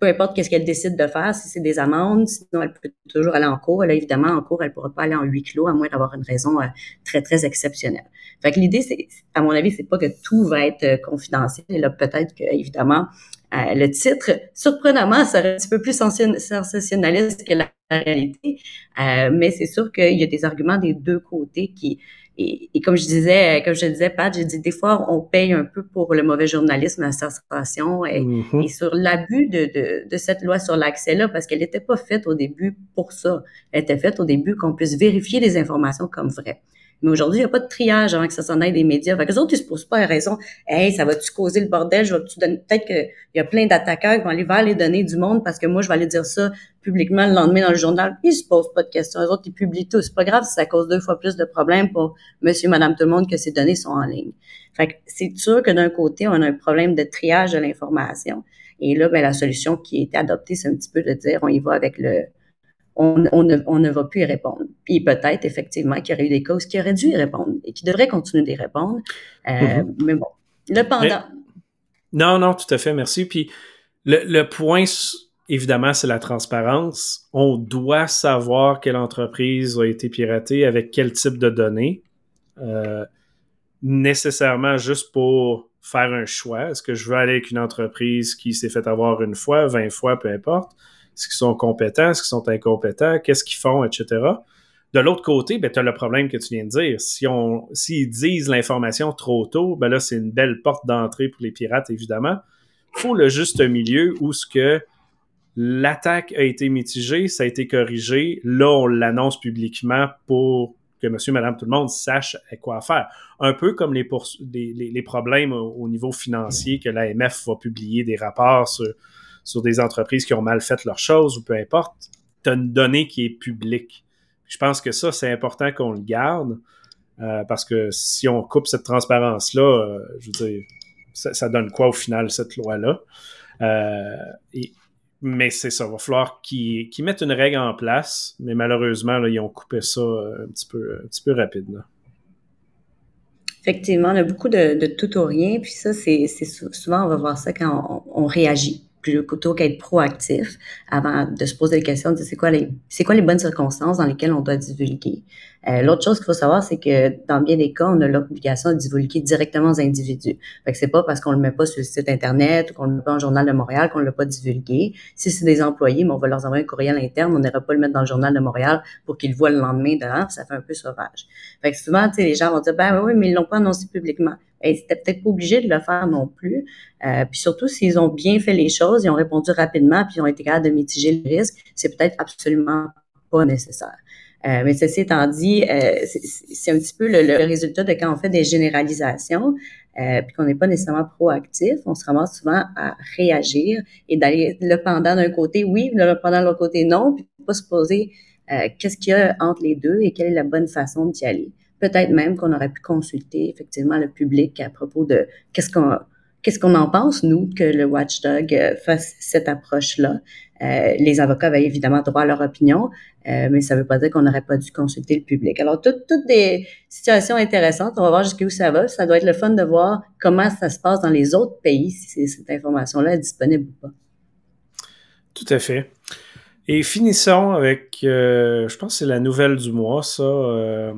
peu importe qu'est-ce qu'elle décide de faire, si c'est des amendes, sinon elle peut toujours aller en cours. Là, évidemment, en cours, elle ne pourra pas aller en huis clos, à moins d'avoir une raison euh, très, très exceptionnelle. Fait que l'idée, c'est, à mon avis, c'est pas que tout va être euh, confidentiel. Et là, peut-être que, évidemment, euh, le titre, surprenamment, serait un petit peu plus sensationnaliste que la réalité. mais c'est sûr qu'il y a des arguments des deux côtés qui, et, comme je disais, comme je disais, Pat, j'ai dit des fois on paye un peu pour le mauvais journalisme situation et, mm-hmm. et sur l'abus de, de, de, cette loi sur l'accès-là, parce qu'elle n'était pas faite au début pour ça. Elle était faite au début qu'on puisse vérifier les informations comme vraies. Mais aujourd'hui, il n'y a pas de triage avant que ça s'en aille des médias. Fait que les autres, ils se posent pas la raison. Hey, ça va-tu causer le bordel? Je vais-tu donner, peut-être qu'il y a plein d'attaquants qui vont aller vers les données du monde parce que moi, je vais aller dire ça publiquement le lendemain dans le journal. Ils se posent pas de questions. Les autres, ils publient tout. C'est pas grave si ça cause deux fois plus de problèmes pour monsieur, madame, tout le monde que ces données sont en ligne. Fait que c'est sûr que d'un côté, on a un problème de triage de l'information. Et là, ben, la solution qui a été adoptée, c'est un petit peu de dire, on y va avec le, on, ne, va plus y répondre. Puis peut-être effectivement qu'il y aurait eu des causes qui auraient dû y répondre et qui devraient continuer d'y répondre. Euh, mm-hmm. Mais bon, le pendant.
non, non, tout à fait, merci. Puis le, point, évidemment, c'est la transparence. On doit savoir quelle entreprise a été piratée avec quel type de données. Euh, nécessairement juste pour faire un choix. Est-ce que je veux aller avec une entreprise qui s'est fait avoir une fois, 20 fois, peu importe? Est-ce qu'ils sont compétents? Est-ce qu'ils sont incompétents? Qu'est-ce qu'ils font, etc. De l'autre côté, ben, tu as le problème que tu viens de dire. Si on, s'ils disent l'information trop tôt, ben là, c'est une belle porte d'entrée pour les pirates, évidemment. faut le juste milieu où ce que l'attaque a été mitigée, ça a été corrigé. Là, on l'annonce publiquement pour que monsieur, madame, tout le monde sache quoi faire. Un peu comme les, problèmes au, niveau financier que l'AMF va publier des rapports sur, des entreprises qui ont mal fait leurs choses ou peu importe. Tu as une donnée qui est publique. Je pense que ça, c'est important qu'on le garde euh, parce que si on coupe cette transparence-là, euh, je veux dire, ça, donne quoi au final, cette loi-là? Euh, mais c'est ça, il va falloir qu'ils mettent une règle en place, mais malheureusement, ils ont coupé ça un petit peu, un rapide.
Effectivement, on a beaucoup de, tout ou rien, puis ça, c'est souvent, on va voir ça quand on réagit plutôt qu'être proactif avant de se poser des questions de c'est quoi les c'est quoi les bonnes circonstances dans lesquelles on doit divulguer? Euh, L'autre chose qu'il faut savoir, c'est que dans bien des cas, on a l'obligation de divulguer directement aux individus. Fait que c'est pas parce qu'on le met pas sur le site internet ou qu'on le met pas en journal de Montréal qu'on l'a pas divulgué. Si c'est des employés, mais on va leur envoyer un courriel interne, on n'ira pas le mettre dans le journal de Montréal pour qu'ils le voient le lendemain dedans, ça fait un peu sauvage. Fait que souvent, les gens vont dire ben oui, mais ils l'ont pas annoncé publiquement. Et c'était peut-être pas obligé de le faire non plus. Euh, puis surtout, s'ils ont bien fait les choses, ils ont répondu rapidement, puis ils ont été capables de mitiger le risque, c'est peut-être absolument pas nécessaire. Euh, mais ceci étant dit, euh, c'est un petit peu le, résultat de quand on fait des généralisations, euh, puis qu'on n'est pas nécessairement proactif, on se ramasse souvent à réagir et d'aller le pendant d'un côté, oui, le pendant de l'autre côté, non, puis pas se poser euh, qu'est-ce qu'il y a entre les deux et quelle est la bonne façon d'y aller. Peut-être même qu'on aurait pu consulter effectivement le public à propos de qu'est-ce qu'on qu'est-ce qu'on en pense, nous, que le watchdog euh, fasse cette approche-là. Euh, les avocats avaient évidemment droit à leur opinion, euh, mais ça ne veut pas dire qu'on n'aurait pas dû consulter le public. Alors, toutes, des situations intéressantes. On va voir jusqu'où ça va. Ça doit être le fun de voir comment ça se passe dans les autres pays, si cette information-là est disponible ou pas.
Tout à fait. Et finissons avec, je pense que c'est la nouvelle du mois, ça.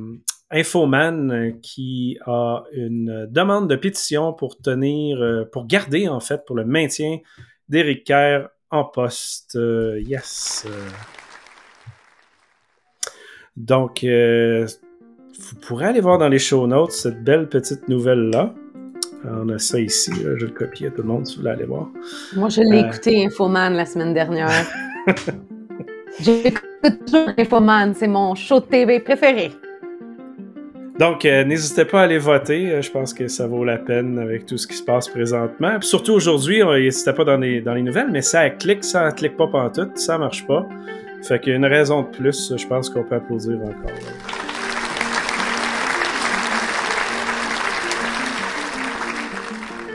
Infoman euh, qui a une demande de pétition pour tenir, euh, pour garder en fait, pour le maintien d'Éric Kerr en poste. Euh, yes. Donc, vous pourrez aller voir dans les show notes cette belle petite nouvelle-là. On a ça ici, je le copie à tout le monde si vous voulez aller voir.
Moi, je l'ai écouté Infoman la semaine dernière. (laughs) J'écoute toujours Infoman, c'est mon show de TV préféré.
Donc, euh, n'hésitez pas à aller voter. Euh, je pense que ça vaut la peine avec tout ce qui se passe présentement. surtout aujourd'hui, n'hésitez pas dans les, dans les nouvelles, mais ça clique, ça clique pas tout, ça marche pas. Fait qu'il y a une raison de plus, je pense qu'on peut applaudir encore.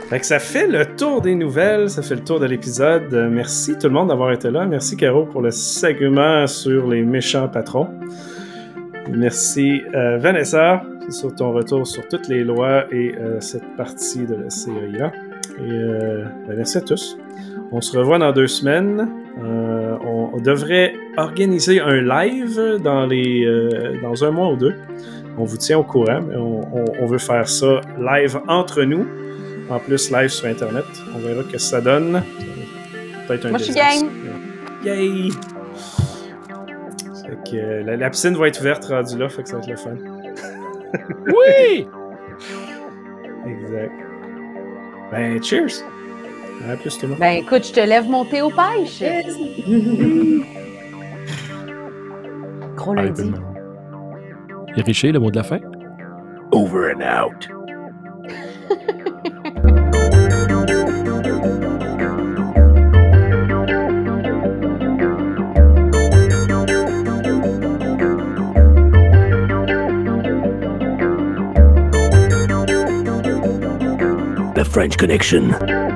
Fait que ça fait le tour des nouvelles, ça fait le tour de l'épisode. Euh, merci tout le monde d'avoir été là. Merci Caro pour le segment sur les méchants patrons. Merci Vanessa sur ton retour sur toutes les lois et euh, cette partie de la CIA. Et euh, ben, merci à tous. On se revoit dans deux semaines. Euh, on, devrait organiser un live dans, les, dans un mois ou deux. On vous tient au courant, mais on, veut faire ça live entre nous. En plus, live sur Internet. On verra ce que ça donne.
Peut-être un Moi, je suis gang.
Yay! Que, la, la, piscine va être ouverte rendue là, fait que ça va être le fun. (laughs)
Oui!
exact. Ben, cheers! À plus, tout le monde.
Ben, écoute, je te lève mon thé aux pêches. (laughs) Gros lundi.
Et Richer, le mot de la fin?
Over and out. (laughs) French Connection.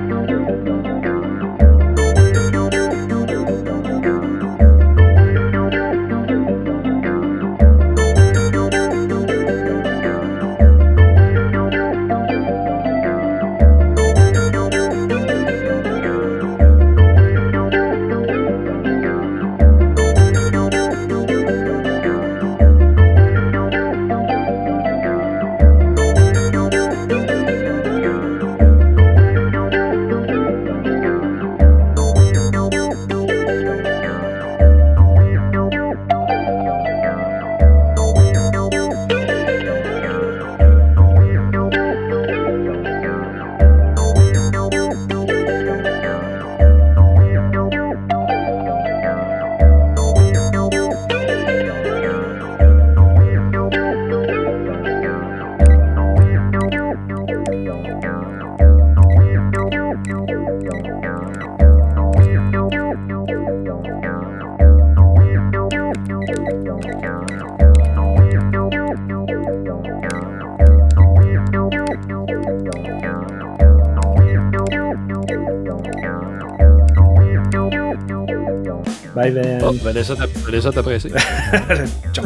Vanessa, t'apprécie. (laughs)
Ciao,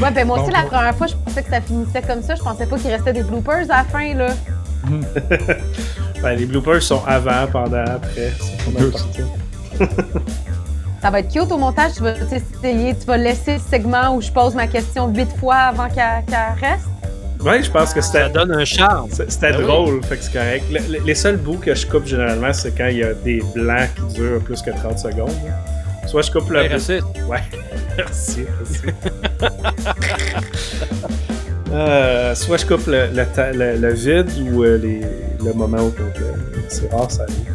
Ouais, ben moi aussi, la première fois, je pensais que ça finissait comme ça. Je pensais pas qu'il restait des bloopers à la fin, là. (laughs)
ben, les bloopers sont avant, pendant, après. (laughs)
ça va être cute au montage. Tu vas essayer, tu vas laisser le segment où je pose ma question huit fois avant qu'elle reste.
Oui, je pense que c'était.
Ça donne un charme.
C'était ben drôle, fait que c'est correct. les seuls bouts que je coupe généralement, c'est quand il y a des blancs qui durent plus que 30 secondes. Soit je coupe le.
Ouais, (laughs) merci.
Ouais, merci, merci. euh, soit je coupe le, le, le vide ou euh, les, le moment au complet. C'est rare, ça arrive.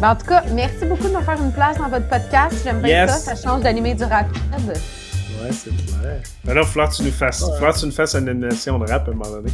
Ben, en tout cas, merci beaucoup de me faire une place dans votre podcast. J'aimerais ça. Ça change d'animer du rapide.
Ouais, c'est vrai. Là, il va falloir que tu nous fasses, ouais. que tu nous fasses une animation de rap à un moment donné.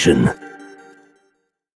Connection.